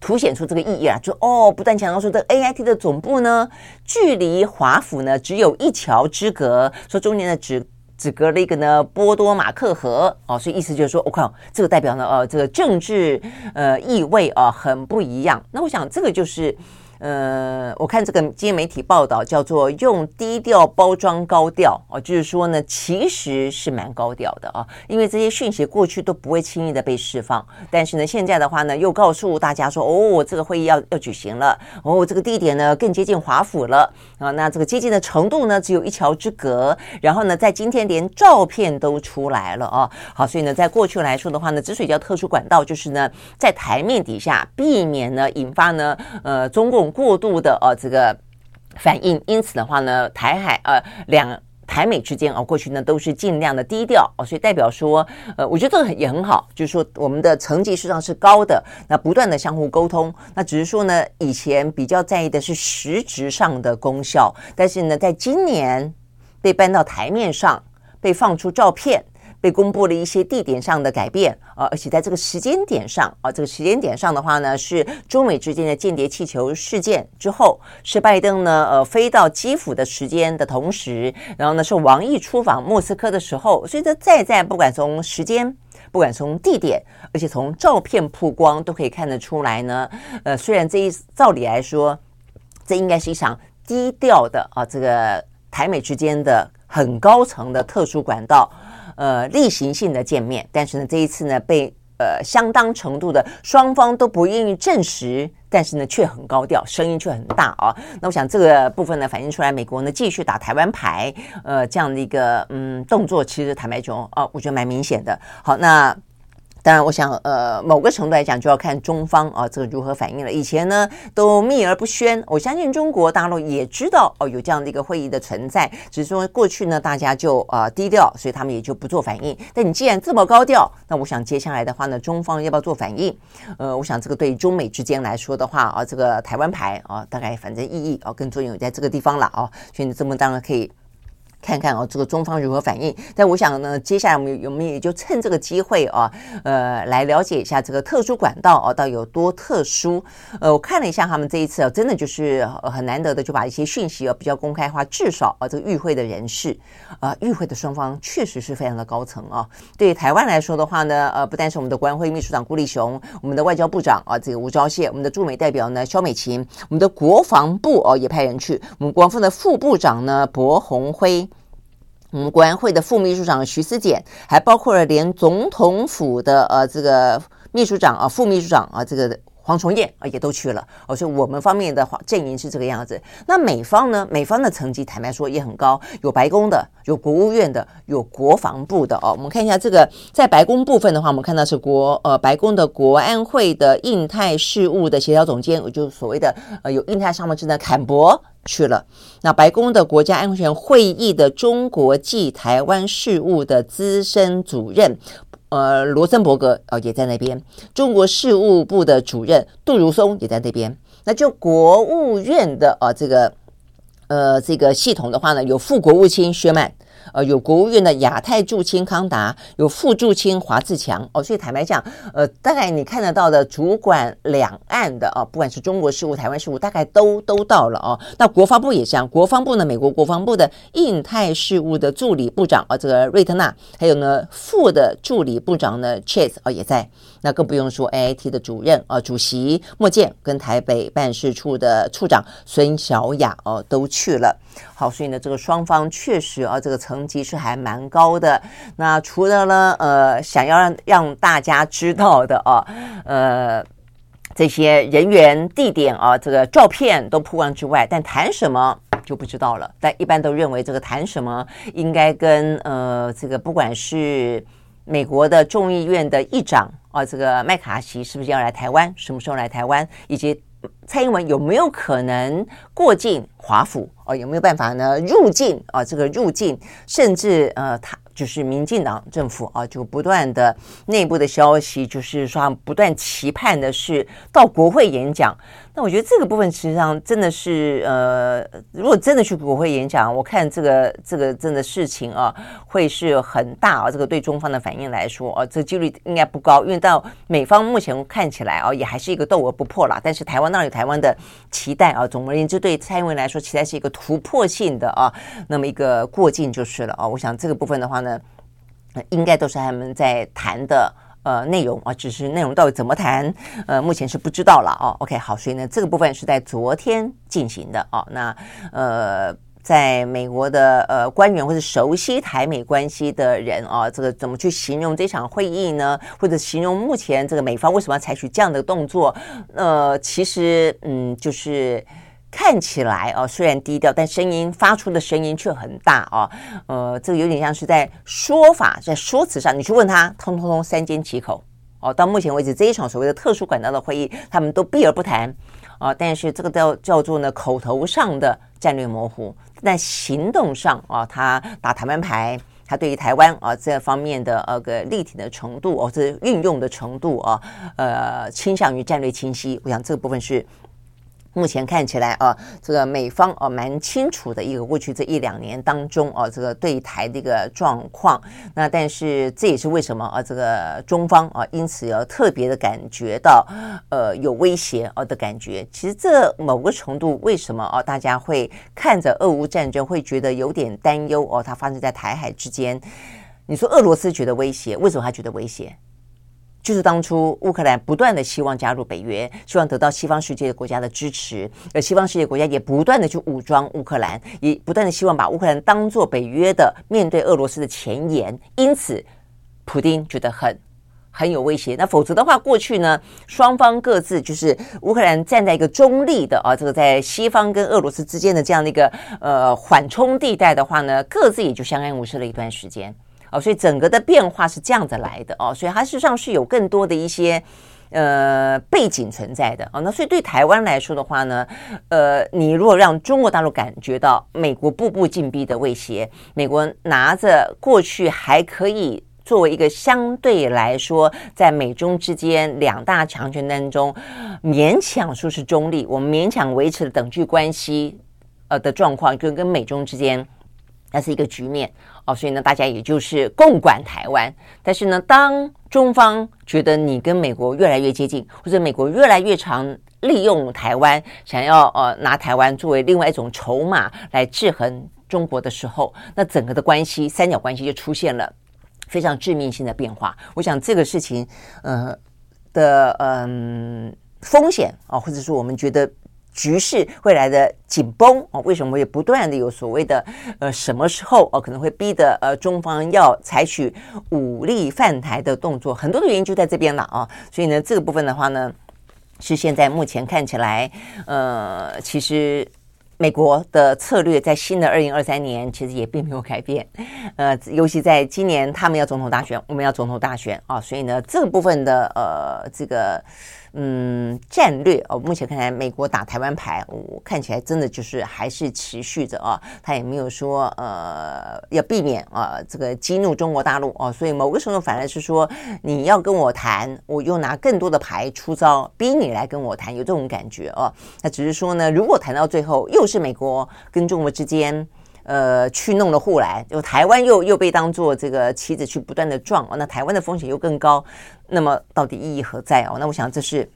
A: 凸显出这个意义啊，就哦不断强调说这 AIT 的总部呢距离华府呢只有一桥之隔，说中间的只。只隔了一个呢波多马克河哦，所以意思就是说，我、哦、这个代表呢，呃，这个政治呃意味啊、很不一样。那我想这个就是。呃，我看这个今天媒体报道叫做用低调包装高调哦，就是说呢，其实是蛮高调的啊，因为这些讯息过去都不会轻易的被释放，但是呢，现在的话呢，又告诉大家说，哦，这个会议要要举行了，哦，这个地点呢更接近华府了啊，那这个接近的程度呢只有一桥之隔，然后呢，在今天连照片都出来了啊，好，所以呢，在过去来说的话呢，之所以叫特殊管道，就是呢，在台面底下避免呢引发呢，呃，中共。过度的呃这个反应，因此的话呢，台海呃两台美之间啊，过去呢都是尽量的低调哦，所以代表说，呃，我觉得这个也很好，就是说我们的层级实际上是高的，那不断的相互沟通，那只是说呢，以前比较在意的是实质上的功效，但是呢，在今年被搬到台面上，被放出照片。被公布了一些地点上的改变啊，而且在这个时间点上啊，这个时间点上的话呢，是中美之间的间谍气球事件之后，是拜登呢呃飞到基辅的时间的同时，然后呢是王毅出访莫斯科的时候，所以这再再不管从时间，不管从地点，而且从照片曝光都可以看得出来呢，呃，虽然这一照理来说，这应该是一场低调的啊，这个台美之间的很高层的特殊管道。呃，例行性的见面，但是呢，这一次呢，被呃相当程度的双方都不愿意证实，但是呢，却很高调，声音却很大啊。那我想这个部分呢，反映出来美国呢继续打台湾牌，呃，这样的一个嗯动作，其实坦白讲啊，我觉得蛮明显的。好，那。当然，我想，呃，某个程度来讲，就要看中方啊，这个如何反应了。以前呢，都秘而不宣。我相信中国大陆也知道哦，有这样的一个会议的存在，只是说过去呢，大家就啊、呃、低调，所以他们也就不做反应。但你既然这么高调，那我想接下来的话呢，中方要不要做反应？呃，我想这个对中美之间来说的话啊，这个台湾牌啊，大概反正意义啊跟作用在这个地方了啊，所以你这么当然可以。看看哦，这个中方如何反应？但我想呢，接下来我们有没有也就趁这个机会啊，呃，来了解一下这个特殊管道啊，到底有多特殊？呃，我看了一下他们这一次啊，真的就是很难得的，就把一些讯息啊比较公开化。至少啊，这个与会的人士啊，与会的双方确实是非常的高层啊。对台湾来说的话呢，呃，不但是我们的国安会秘书长顾立雄，我们的外交部长啊，这个吴钊燮，我们的驻美代表呢萧美琴，我们的国防部哦也派人去，我们国防部的副部长呢柏鸿辉。我们国安会的副秘书长徐思俭，还包括了连总统府的呃这个秘书长啊、副秘书长啊这个。黄崇彦啊，也都去了。哦，所以我们方面的阵营是这个样子。那美方呢？美方的层级坦白说也很高，有白宫的，有国务院的，有国防部的哦。我们看一下这个，在白宫部分的话，我们看到是国呃白宫的国安会的印太事务的协调总监，也就是所谓的呃有印太商务之的坎伯去了。那白宫的国家安全会议的中国暨台湾事务的资深主任。呃，罗森伯格呃也在那边，中国事务部的主任杜如松也在那边。那就国务院的啊这个呃这个系统的话呢，有副国务卿薛曼。呃，有国务院的亚太驻青康达，有副驻青华自强哦，所以坦白讲，呃，大概你看得到的主管两岸的啊，不管是中国事务、台湾事务，大概都都到了哦。那国防部也这样，国防部呢，美国国防部的印太事务的助理部长啊，这个瑞特纳，还有呢副的助理部长呢，Chase 哦也在。那更不用说 AIT 的主任啊，主席莫健跟台北办事处的处长孙小雅哦都去了。好，所以呢，这个双方确实啊，这个层级是还蛮高的。那除了呢，呃，想要让让大家知道的啊，呃，这些人员、地点啊，这个照片都曝光之外，但谈什么就不知道了。但一般都认为这个谈什么，应该跟呃，这个不管是美国的众议院的议长哦，这个麦卡锡是不是要来台湾，什么时候来台湾，以及。蔡英文有没有可能过境华府？哦，有没有办法呢？入境啊，这个入境，甚至呃，他就是民进党政府啊，就不断的内部的消息，就是说不断期盼的是到国会演讲。那我觉得这个部分实际上真的是，呃，如果真的去国会演讲，我看这个这个真的事情啊，会是很大啊。这个对中方的反应来说啊，这几率应该不高，因为到美方目前看起来啊，也还是一个斗而不破啦。但是台湾那里有台湾的期待啊，总而言之，对蔡英文来说，期待是一个突破性的啊，那么一个过境就是了啊。我想这个部分的话呢，应该都是他们在谈的。呃，内容啊，只是内容到底怎么谈，呃，目前是不知道了哦。OK，好，所以呢，这个部分是在昨天进行的哦。那呃，在美国的呃官员或者熟悉台美关系的人啊，这个怎么去形容这场会议呢？或者形容目前这个美方为什么要采取这样的动作？呃，其实嗯，就是。看起来哦，虽然低调，但声音发出的声音却很大哦。呃，这个有点像是在说法，在说辞上，你去问他，通通通三缄其口哦。到目前为止，这一场所谓的特殊管道的会议，他们都避而不谈啊。但是这个叫叫做呢，口头上的战略模糊，但行动上啊，他打台湾牌，他对于台湾啊这方面的呃个立体的程度哦，这运用的程度啊，呃，倾向于战略清晰。我想这个部分是。目前看起来啊，这个美方啊蛮清楚的一个过去这一两年当中啊，这个对台的一个状况。那但是这也是为什么啊，这个中方啊因此要特别的感觉到呃有威胁啊的感觉。其实这某个程度为什么啊大家会看着俄乌战争会觉得有点担忧哦？它发生在台海之间。你说俄罗斯觉得威胁，为什么他觉得威胁？就是当初乌克兰不断的希望加入北约，希望得到西方世界的国家的支持，而西方世界国家也不断的去武装乌克兰，也不断的希望把乌克兰当做北约的面对俄罗斯的前沿。因此，普丁觉得很很有威胁。那否则的话，过去呢，双方各自就是乌克兰站在一个中立的啊，这个在西方跟俄罗斯之间的这样的一个呃缓冲地带的话呢，各自也就相安无事了一段时间。哦，所以整个的变化是这样子来的哦，所以它事实上是有更多的一些呃背景存在的哦。那所以对台湾来说的话呢，呃，你如果让中国大陆感觉到美国步步紧逼的威胁，美国拿着过去还可以作为一个相对来说在美中之间两大强权当中勉强说是中立，我们勉强维持了等距关系呃的状况，跟跟美中之间。那是一个局面哦，所以呢，大家也就是共管台湾。但是呢，当中方觉得你跟美国越来越接近，或者美国越来越常利用台湾，想要呃拿台湾作为另外一种筹码来制衡中国的时候，那整个的关系三角关系就出现了非常致命性的变化。我想这个事情呃的嗯、风险啊、或者说我们觉得。局势未来的紧绷啊，为什么也不断的有所谓的呃什么时候哦可能会逼得呃中方要采取武力犯台的动作？很多的原因就在这边了啊，所以呢这个部分的话呢，是现在目前看起来呃其实美国的策略在新的二零二三年其实也并没有改变，呃尤其在今年他们要总统大选，我们要总统大选啊，所以呢这个部分的呃这个。嗯，战略哦，目前看来，美国打台湾牌，我看起来真的就是还是持续着啊，他也没有说呃要避免啊这个激怒中国大陆哦，所以某个时候反而是说你要跟我谈，我又拿更多的牌出招，逼你来跟我谈，有这种感觉哦。那只是说呢，如果谈到最后又是美国跟中国之间。呃，去弄了护栏，就台湾又又被当做这个棋子去不断的撞哦，那台湾的风险又更高，那么到底意义何在哦？那我想这是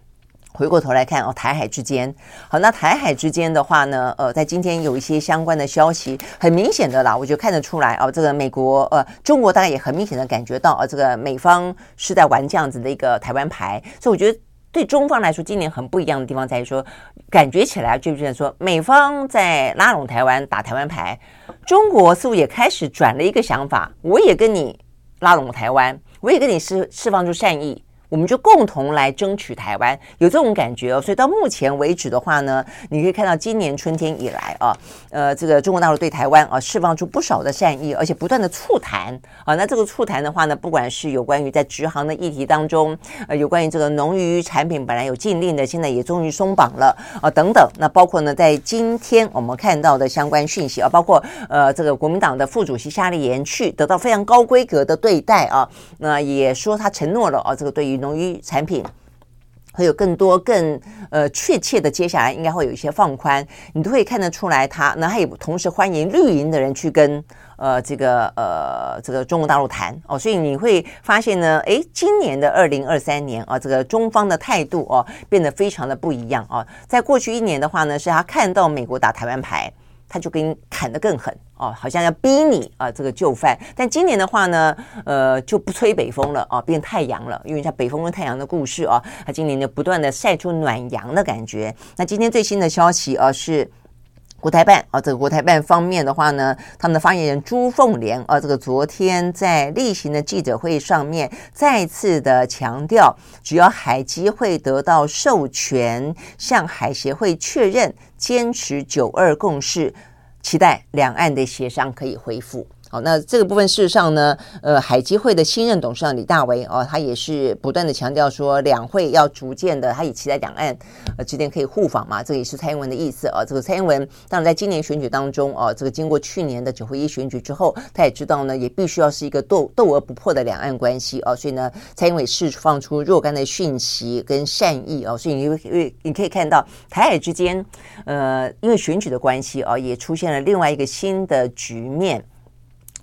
A: 回过头来看哦，台海之间，好，那台海之间的话呢，呃，在今天有一些相关的消息，很明显的啦，我就看得出来哦，这个美国呃，中国大概也很明显的感觉到啊，这个美方是在玩这样子的一个台湾牌，所以我觉得。对中方来说，今年很不一样的地方在于说，感觉起来就是说，美方在拉拢台湾、打台湾牌，中国似乎也开始转了一个想法，我也跟你拉拢台湾，我也跟你释释放出善意。我们就共同来争取台湾，有这种感觉哦。所以到目前为止的话呢，你可以看到今年春天以来啊，呃，这个中国大陆对台湾啊释放出不少的善意，而且不断的促谈啊。那这个促谈的话呢，不管是有关于在直航的议题当中，呃，有关于这个农渔产品本来有禁令的，现在也终于松绑了啊，等等。那包括呢，在今天我们看到的相关讯息啊，包括呃，这个国民党的副主席夏立言去得到非常高规格的对待啊，那也说他承诺了啊，这个对于农渔产品会有更多更呃确切的，接下来应该会有一些放宽，你都会看得出来他。那他也同时欢迎绿营的人去跟呃这个呃这个中国大陆谈哦，所以你会发现呢，诶，今年的二零二三年啊，这个中方的态度哦变得非常的不一样啊。在过去一年的话呢，是他看到美国打台湾牌，他就给你砍得更狠。哦，好像要逼你啊，这个就范。但今年的话呢，呃，就不吹北风了啊，变太阳了。因为像北风跟太阳的故事啊，它今年就不断的晒出暖阳的感觉。那今天最新的消息啊，是国台办啊，这个国台办方面的话呢，他们的发言人朱凤莲啊，这个昨天在例行的记者会上面再次的强调，只要海基会得到授权，向海协会确认，坚持九二共识。期待两岸的协商可以恢复。那这个部分事实上呢，呃，海基会的新任董事长李大为哦，他也是不断的强调说，两会要逐渐的，他也期待两岸呃之间可以互访嘛，这个也是蔡英文的意思啊。这个蔡英文当然在今年选举当中哦，这个经过去年的九合一选举之后，他也知道呢，也必须要是一个斗斗而不破的两岸关系哦，所以呢，蔡英文释放出若干的讯息跟善意哦，所以你因为你可以看到台海之间呃，因为选举的关系啊，也出现了另外一个新的局面。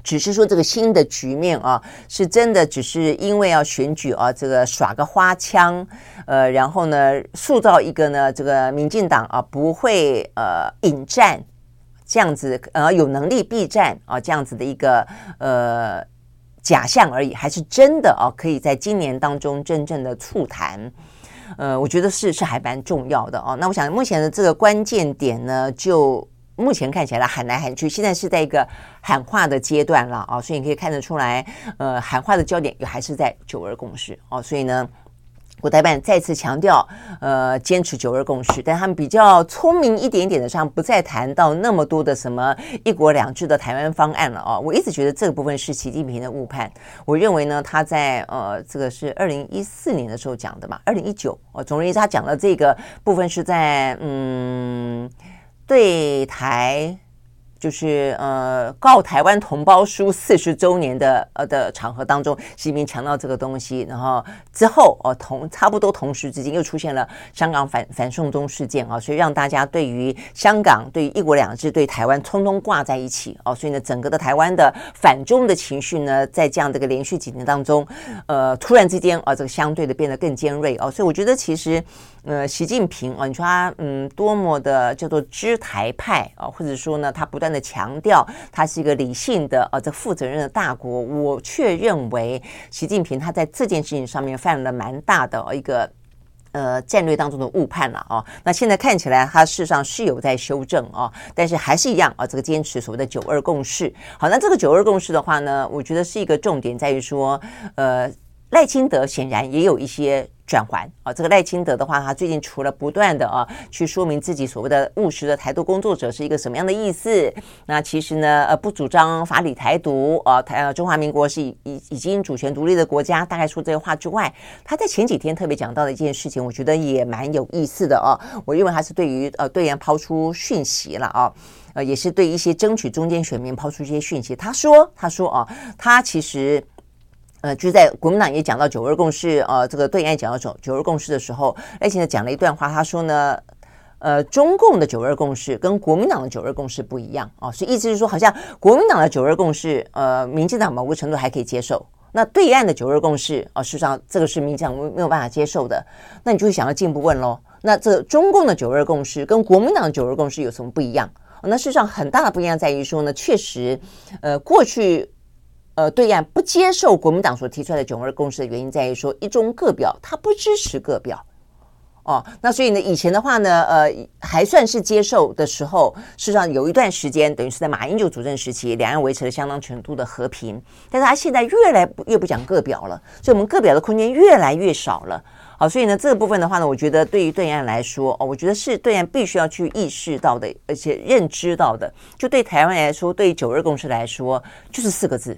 A: 只是说这个新的局面啊，是真的只是因为要选举啊，这个耍个花枪，呃，然后呢，塑造一个呢，这个民进党啊不会呃引战这样子，呃有能力避战啊这样子的一个呃假象而已，还是真的啊可以在今年当中真正的促谈，呃，我觉得是是还蛮重要的哦。那我想目前的这个关键点呢，就。目前看起来喊来喊去，现在是在一个喊话的阶段了啊，所以你可以看得出来，呃，喊话的焦点又还是在九二共识哦，所以呢，国台办再次强调，呃，坚持九二共识，但他们比较聪明一点点的上，不再谈到那么多的什么一国两制的台湾方案了啊。我一直觉得这个部分是习近平的误判，我认为呢，他在呃，这个是二零一四年的时候讲的嘛，二零一九哦，总而言之，他讲的这个部分是在嗯。对台就是呃告台湾同胞书四十周年的呃的场合当中，习近平强调这个东西，然后之后哦、同差不多同时之间又出现了香港反反送中事件啊，所以让大家对于香港、对于一国两制、对台湾通通挂在一起哦，所以呢，整个的台湾的反中的情绪呢，在这样的一个连续几年当中，呃，突然之间啊，这个相对的变得更尖锐哦，所以我觉得其实呃，习近平啊，你说他嗯多么的叫做知台派啊，或者说呢，他不断的强调他是一个理性的啊，这负责任的大国，我却认为习近平他在这件事情上面犯了蛮大的一个。呃，战略当中的误判了啊。那现在看起来，它事实上是有在修正啊，但是还是一样啊，这个坚持所谓的九二共识。好，那这个九二共识的话呢，我觉得是一个重点，在于说，呃。赖清德显然也有一些转圜啊，这个赖清德的话，他最近除了不断的啊去说明自己所谓的务实的台独工作者是一个什么样的意思，那其实呢，呃，不主张法理台独啊，台中华民国是已已经主权独立的国家，大概说这些话之外，他在前几天特别讲到的一件事情，我觉得也蛮有意思的啊，我认为他是对于呃对岸抛出讯息了啊，呃，也是对一些争取中间选民抛出一些讯息。他说，他说啊，他其实。呃，就在国民党也讲到九二共识，呃，这个对岸讲到九九二共识的时候，而且呢讲了一段话，他说呢，呃，中共的九二共识跟国民党的九二共识不一样啊，所以意思是说，好像国民党的九二共识，呃，民进党某个程度还可以接受，那对岸的九二共识，啊，事实上这个是民进党没有办法接受的，那你就会想要进一步问喽，那这中共的九二共识跟国民党的九二共识有什么不一样？那事实上很大的不一样在于说呢，确实，呃，过去。呃，对岸不接受国民党所提出来的九二共识的原因在于说一中各表，他不支持各表哦。那所以呢，以前的话呢，呃，还算是接受的时候，事实上有一段时间，等于是在马英九主政时期，两岸维持了相当程度的和平。但是他现在越来越不讲各表了，所以我们各表的空间越来越少了。好，所以呢，这个部分的话呢，我觉得对于对岸来说，哦，我觉得是对岸必须要去意识到的，而且认知到的。就对台湾来说，对九二共识来说，就是四个字。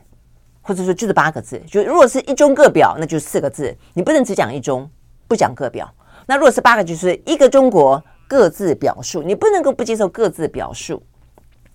A: 或者说就是八个字，就如果是一中各表，那就是四个字，你不能只讲一中，不讲各表。那如果是八个，就是一个中国各自表述，你不能够不接受各自表述。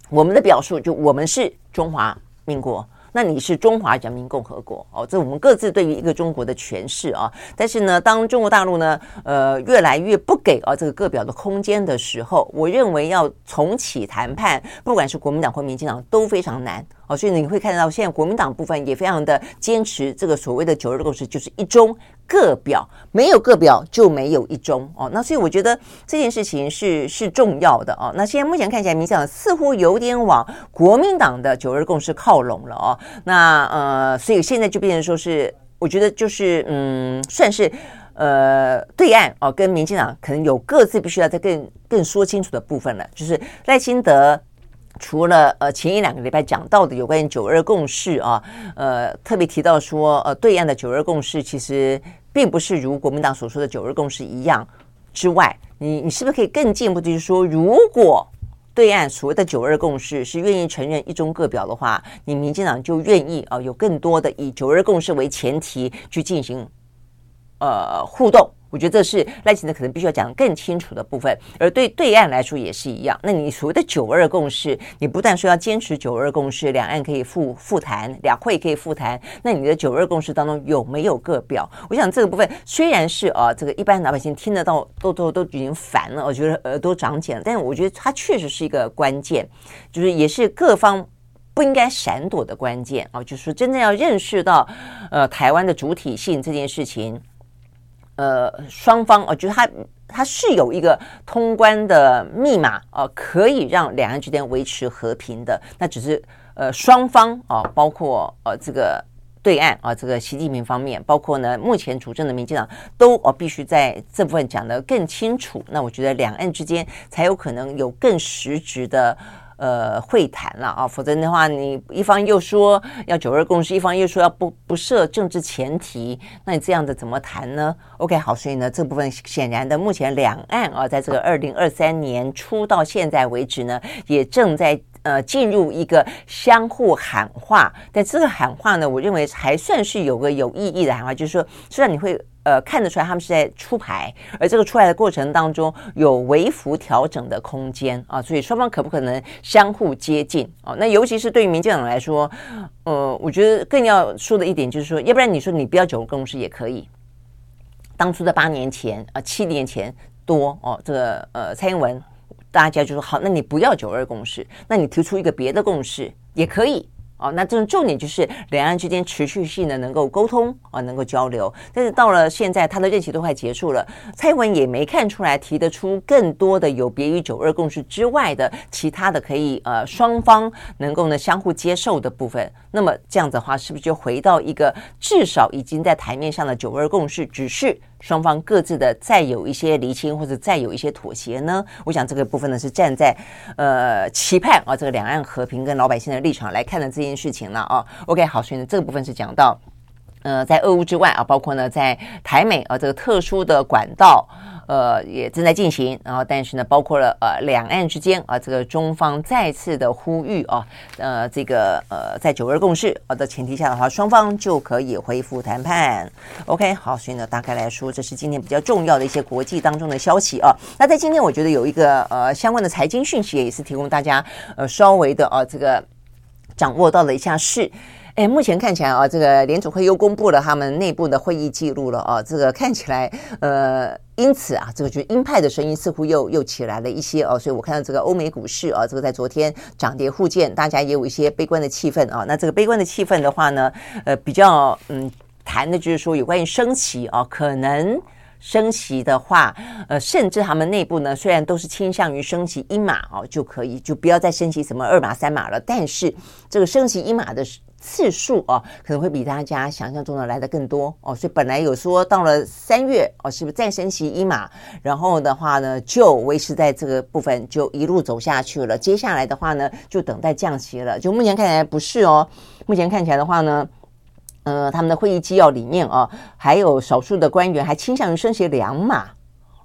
A: 我们的表述就我们是中华民国。那你是中华人民共和国哦，这我们各自对于一个中国的诠释啊。但是呢，当中国大陆呢，呃，越来越不给啊这个各表的空间的时候，我认为要重启谈判，不管是国民党或民进党都非常难哦。所以你会看到现在国民党部分也非常的坚持这个所谓的九二共识，就是一中。个表没有个表就没有一中哦，那所以我觉得这件事情是是重要的哦。那现在目前看起来，民进党似乎有点往国民党的九二共识靠拢了哦。那呃，所以现在就变成说是，我觉得就是嗯，算是呃对岸哦，跟民进党可能有各自必须要再更更说清楚的部分了。就是赖清德除了呃前一两个礼拜讲到的有关于九二共识啊，呃特别提到说呃对岸的九二共识其实。并不是如国民党所说的九二共识一样之外，你你是不是可以更进一步，就是说，如果对岸所谓的九二共识是愿意承认一中各表的话，你民进党就愿意啊有更多的以九二共识为前提去进行呃互动。我觉得这是赖清德可能必须要讲更清楚的部分，而对对岸来说也是一样。那你所谓的九二共识，你不但说要坚持九二共识，两岸可以复复谈，两会可以复谈，那你的九二共识当中有没有个表？我想这个部分虽然是啊，这个一般老百姓听得到都都都已经烦了，我觉得耳朵长茧了，但是我觉得它确实是一个关键，就是也是各方不应该闪躲的关键啊，就是说真正要认识到呃台湾的主体性这件事情。呃，双方我觉得它它是有一个通关的密码啊，可以让两岸之间维持和平的。那只是呃双方啊，包括呃这个对岸啊，这个习近平方面，包括呢目前主政的民进党，都哦必须在这部分讲得更清楚。那我觉得两岸之间才有可能有更实质的。呃，会谈了啊，否则的话，你一方又说要九二共识，一方又说要不不设政治前提，那你这样子怎么谈呢？OK，好，所以呢，这部分显然的，目前两岸啊，在这个二零二三年初到现在为止呢，也正在呃进入一个相互喊话，但这个喊话呢，我认为还算是有个有意义的喊话，就是说，虽然你会呃看得出来他们是在出牌，而这个出来的过程当中有微幅调整的空间啊，所以双方可不可能相互接近啊？那尤其是对于民进党来说，呃，我觉得更要说的一点就是说，要不然你说你不要九二共识也可以，当初的八年前啊、七年前多哦，这个呃蔡英文大家就说好，那你不要九二共识，那你提出一个别的共识也可以。哦，那这种重点就是两岸之间持续性的能够沟通啊，能够交流。但是到了现在，他的任期都快结束了，蔡英文也没看出来提得出更多的有别于九二共识之外的其他的可以呃双方能够呢相互接受的部分。那么这样子的话，是不是就回到一个至少已经在台面上的九二共识，只是？双方各自的再有一些厘清，或者再有一些妥协呢？我想这个部分呢是站在呃期盼啊这个两岸和平跟老百姓的立场来看的这件事情了啊。OK，好，所以呢这个部分是讲到呃在俄乌之外啊，包括呢在台美啊这个特殊的管道。呃，也正在进行，然后但是呢，包括了呃两岸之间啊，这个中方再次的呼吁啊，呃，这个呃在九二共识啊的前提下的话，双方就可以恢复谈判。OK，好，所以呢，大概来说，这是今天比较重要的一些国际当中的消息啊。那在今天，我觉得有一个呃相关的财经讯息也是提供大家呃稍微的啊这个掌握到了一下是。哎，目前看起来啊，这个联准会又公布了他们内部的会议记录了啊，这个看起来呃，因此啊，这个就鹰派的声音似乎又又起来了一些哦，所以我看到这个欧美股市啊，这个在昨天涨跌互见，大家也有一些悲观的气氛啊。那这个悲观的气氛的话呢，呃，比较嗯谈的就是说有关于升息啊，可能。升息的话，呃，甚至他们内部呢，虽然都是倾向于升息一码哦，就可以就不要再升息什么二码三码了，但是这个升息一码的次数哦，可能会比大家想象中的来得更多哦，所以本来有说到了三月哦，是不是再升息一码，然后的话呢，就维持在这个部分就一路走下去了，接下来的话呢，就等待降息了，就目前看起来不是哦，目前看起来的话呢。呃，他们的会议纪要里面啊，还有少数的官员还倾向于升息两码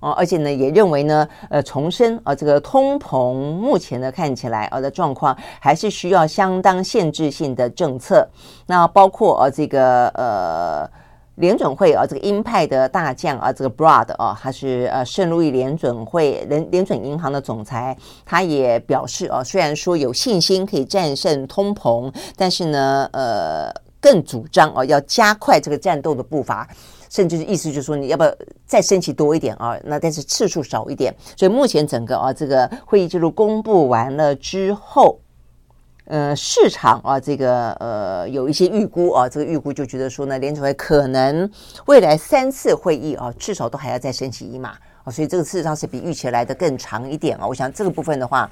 A: 哦，而且呢，也认为呢，呃，重申啊，这个通膨目前呢看起来啊的状况还是需要相当限制性的政策。那包括啊，这个呃联准会啊，这个鹰派的大将啊，这个 Broad 啊，他是呃圣路易联准会联联准银行的总裁，他也表示啊，虽然说有信心可以战胜通膨，但是呢，呃。更主张啊，要加快这个战斗的步伐，甚至是意思就是说，你要不要再升息多一点啊？那但是次数少一点。所以目前整个啊，这个会议记录公布完了之后，呃，市场啊，这个呃，有一些预估啊，这个预估就觉得说呢，联储会可能未来三次会议啊，至少都还要再升息一码啊，所以这个事实上是比预期来的更长一点啊。我想这个部分的话。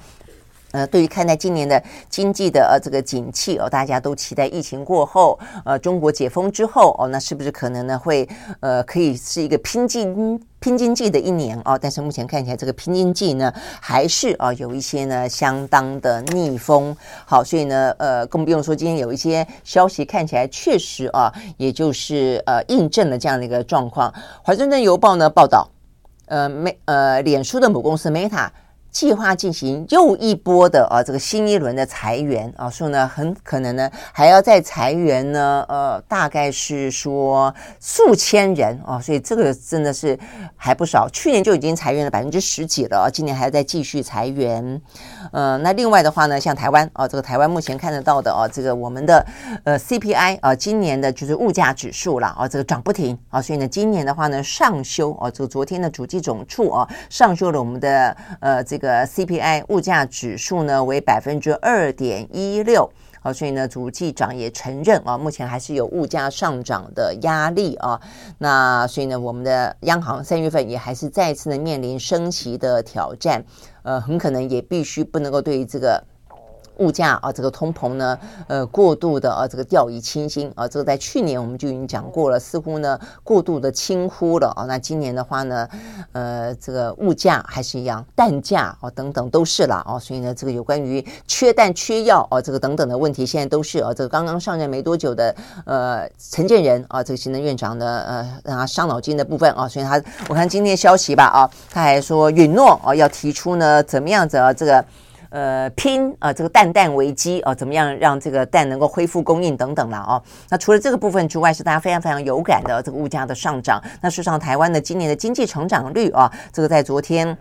A: 呃，对于看待今年的经济的呃这个景气哦，大家都期待疫情过后，呃，中国解封之后哦，那是不是可能呢会呃可以是一个拼经拼经济的一年哦？但是目前看起来这个拼经济呢，还是啊、有一些呢相当的逆风。好，所以呢呃更不用说今天有一些消息看起来确实啊，也就是呃印证了这样的一个状况。华盛顿邮报呢报道，呃美呃脸书的母公司 Meta。计划进行又一波的啊，这个新一轮的裁员啊，说呢很可能呢还要再裁员呢，呃，大概是说数千人啊，所以这个真的是还不少。去年就已经裁员了百分之十几了，今年还要再继续裁员。呃，那另外的话呢，像台湾啊，这个台湾目前看得到的啊，这个我们的呃 CPI 啊，今年的就是物价指数了啊，这个涨不停啊，所以呢，今年的话呢上修啊，这个昨天的主计总处啊上修了我们的呃这个。个 CPI 物价指数呢为百分之二点一六，啊，所以呢，主计长也承认啊，目前还是有物价上涨的压力啊。那所以呢，我们的央行三月份也还是再次的面临升息的挑战，呃，很可能也必须不能够对于这个。物价啊，这个通膨呢，呃，过度的啊，这个掉以轻心啊，这个在去年我们就已经讲过了，似乎呢过度的轻忽了啊。那今年的话呢，呃，这个物价还是一样，蛋价啊等等都是了啊。所以呢，这个有关于缺蛋缺药啊，这个等等的问题，现在都是啊。这个刚刚上任没多久的呃陈建仁啊，这个行政院长呢，呃，让他伤脑筋的部分啊。所以他我看今天消息吧啊，他还说允诺啊要提出呢怎么样子啊这个。呃拼啊、呃，这个蛋蛋危机啊、呃，怎么样让这个蛋能够恢复供应等等了哦。那除了这个部分之外，是大家非常非常有感的这个物价的上涨。那事实上，台湾的今年的经济成长率啊，这个在昨天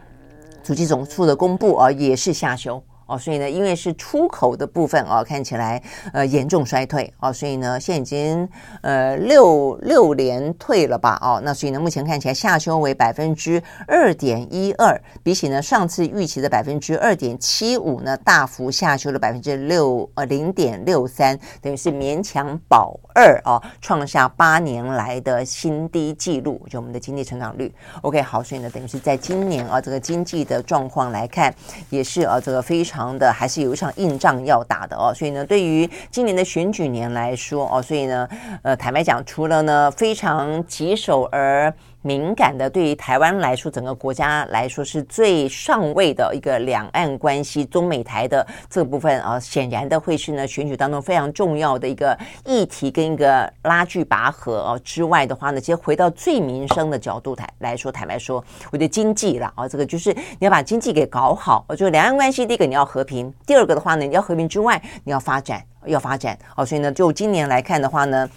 A: 主计总处的公布啊，也是下修。哦，所以呢，因为是出口的部分哦，看起来呃严重衰退哦，所以呢，现在已经呃六六连退了吧？哦，那所以呢，目前看起来下修为百分之二点一二，比起呢上次预期的百分之二点七五呢，大幅下修了百分之六呃零点六三，等于是勉强保二哦，创下八年来的新低纪录，就我们的经济成长率。OK，好，所以呢，等于是在今年啊这个经济的状况来看，也是啊这个非常。常的还是有一场硬仗要打的哦，所以呢，对于今年的选举年来说哦，所以呢，呃，坦白讲，除了呢非常棘手而敏感的，对于台湾来说，整个国家来说是最上位的一个两岸关系，中美台的这部分啊，显然的会是呢选举当中非常重要的一个议题跟一个拉锯拔河哦之外的话呢，其实回到最民生的角度台来说，坦白说，我觉得经济了啊，这个就是你要把经济给搞好，就两岸关系，第一个你要和平，第二个的话呢，你要和平之外，你要发展，要发展哦，所以呢，就今年来看的话呢。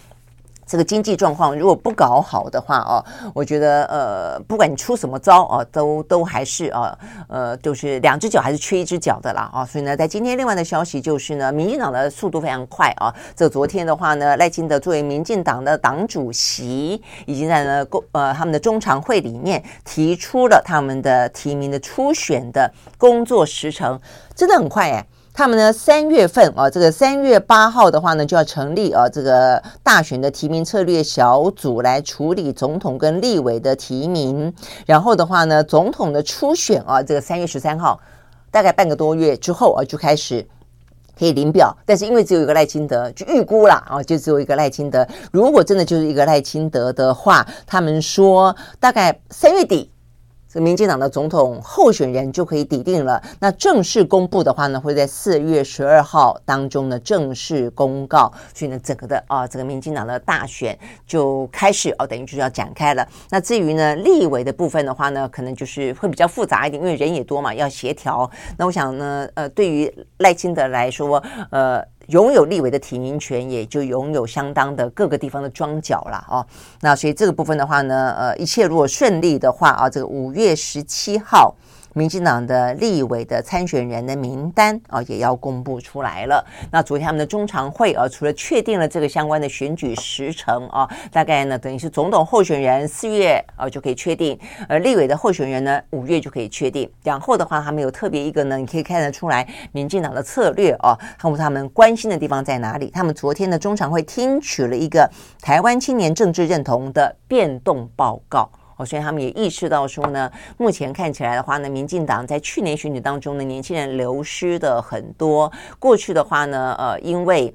A: 这个经济状况如果不搞好的话哦，我觉得呃，不管你出什么招哦，都都还是啊呃，就是两只脚还是缺一只脚的啦啊。所以呢，在今天另外的消息就是呢，民进党的速度非常快啊。这昨天的话呢，赖清德作为民进党的党主席，已经在呢公呃他们的中常会里面提出了他们的提名的初选的工作时程，真的很快哎。他们呢，三月份啊，这个三月八号的话呢，就要成立啊，这个大选的提名策略小组来处理总统跟立委的提名。然后的话呢，总统的初选啊，这个三月十三号，大概半个多月之后啊，就开始可以领表。但是因为只有一个赖清德，就预估啦啊，就只有一个赖清德。如果真的就是一个赖清德的话，他们说大概三月底。民进党的总统候选人就可以抵定了。那正式公布的话呢，会在四月十二号当中呢正式公告。所以呢，整个的啊，这个民进党的大选就开始哦，等于就要展开了。那至于呢，立委的部分的话呢，可能就是会比较复杂一点，因为人也多嘛，要协调。那我想呢，呃，对于赖清德来说，呃。拥有立委的提名权，也就拥有相当的各个地方的庄脚了哦。那所以这个部分的话呢，呃，一切如果顺利的话啊，这个五月十七号。民进党的立委的参选人的名单啊，也要公布出来了。那昨天他们的中常会啊，除了确定了这个相关的选举时程啊，大概呢等于是总统候选人四月啊就可以确定，而立委的候选人呢五月就可以确定。然后的话，他们有特别一个呢，你可以看得出来，民进党的策略啊，他们他们关心的地方在哪里？他们昨天的中常会听取了一个台湾青年政治认同的变动报告。哦，所以他们也意识到说呢，目前看起来的话呢，民进党在去年选举当中呢，年轻人流失的很多。过去的话呢，呃，因为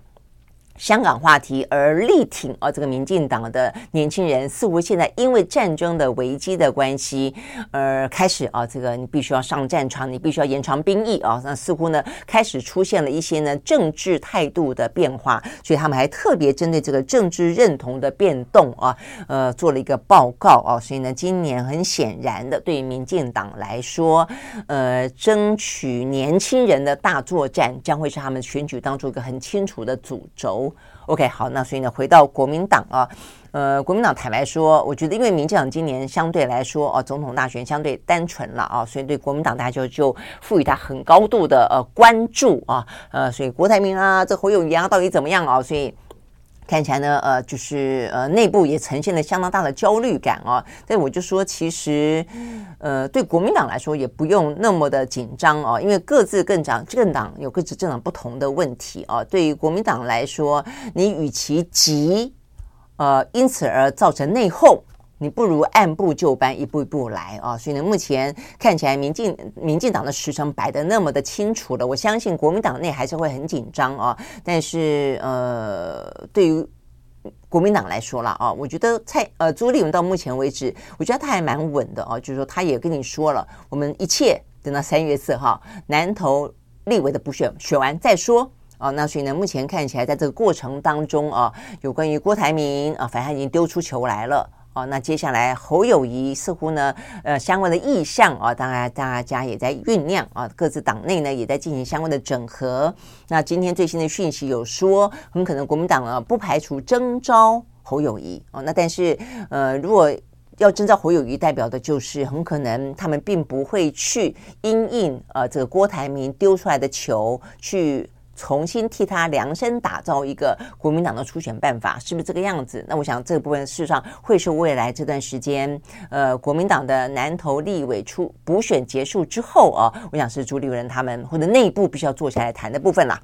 A: 香港话题而力挺啊，这个民进党的年轻人似乎现在因为战争的危机的关系而开始啊，这个你必须要上战场，你必须要延长兵役啊，那似乎呢开始出现了一些呢政治态度的变化，所以他们还特别针对这个政治认同的变动啊，呃，做了一个报告啊，所以呢，今年很显然的对于民进党来说，呃，争取年轻人的大作战将会是他们选举当中一个很清楚的主轴。OK，好，那所以呢，回到国民党啊，呃，国民党坦白说，我觉得因为民进党今年相对来说啊，总统大选相对单纯了啊，所以对国民党大家就就赋予他很高度的呃关注啊，呃，所以郭台铭啊，这侯友宜啊，到底怎么样啊？所以。看起来呢，呃，就是呃，内部也呈现了相当大的焦虑感啊。但我就说，其实，呃，对国民党来说也不用那么的紧张哦，因为各自更长政党有各自政党不同的问题啊。对于国民党来说，你与其急，呃，因此而造成内讧。你不如按部就班，一步一步来啊！所以呢，目前看起来民进民进党的时程摆得那么的清楚了，我相信国民党内还是会很紧张啊。但是呃，对于国民党来说了啊，我觉得蔡呃朱立伦到目前为止，我觉得他还蛮稳的啊。就是说，他也跟你说了，我们一切等到三月四号南投立委的补选选完再说啊。那所以呢，目前看起来在这个过程当中啊，有关于郭台铭啊，反正已经丢出球来了。哦，那接下来侯友宜似乎呢，呃，相关的意向啊，当然大家也在酝酿啊，各自党内呢也在进行相关的整合。那今天最新的讯息有说，很可能国民党啊不排除征召侯友宜哦，那但是呃，如果要征召侯友宜，代表的就是很可能他们并不会去因应呃这个郭台铭丢出来的球去。重新替他量身打造一个国民党的初选办法，是不是这个样子？那我想这部分事实上会是未来这段时间，呃，国民党的南投立委出补选结束之后啊，我想是朱立伦他们或者内部必须要坐下来谈的部分啦。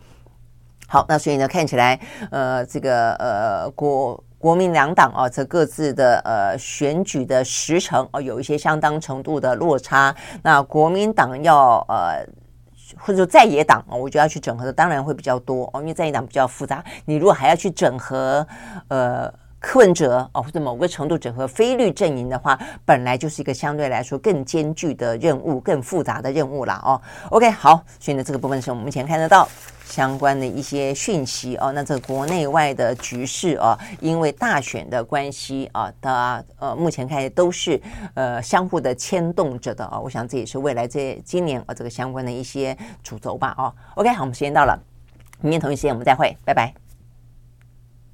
A: 好，那所以呢，看起来呃，这个呃国国民两党啊，则各自的呃选举的时程啊，有一些相当程度的落差。那国民党要呃。或者说在野党啊，我觉得要去整合的当然会比较多哦，因为在野党比较复杂。你如果还要去整合，呃，柯文哲哦，或者某个程度整合非绿阵营的话，本来就是一个相对来说更艰巨的任务，更复杂的任务了哦。OK，好，所以呢，这个部分是我们目前看得到。相关的一些讯息哦，那这个国内外的局势哦，因为大选的关系啊，的呃，目前看都是呃相互的牵动着的啊，我想这也是未来这今年啊这个相关的一些主轴吧哦。OK，好，我们时间到了，明天同一时间我们再会，拜拜。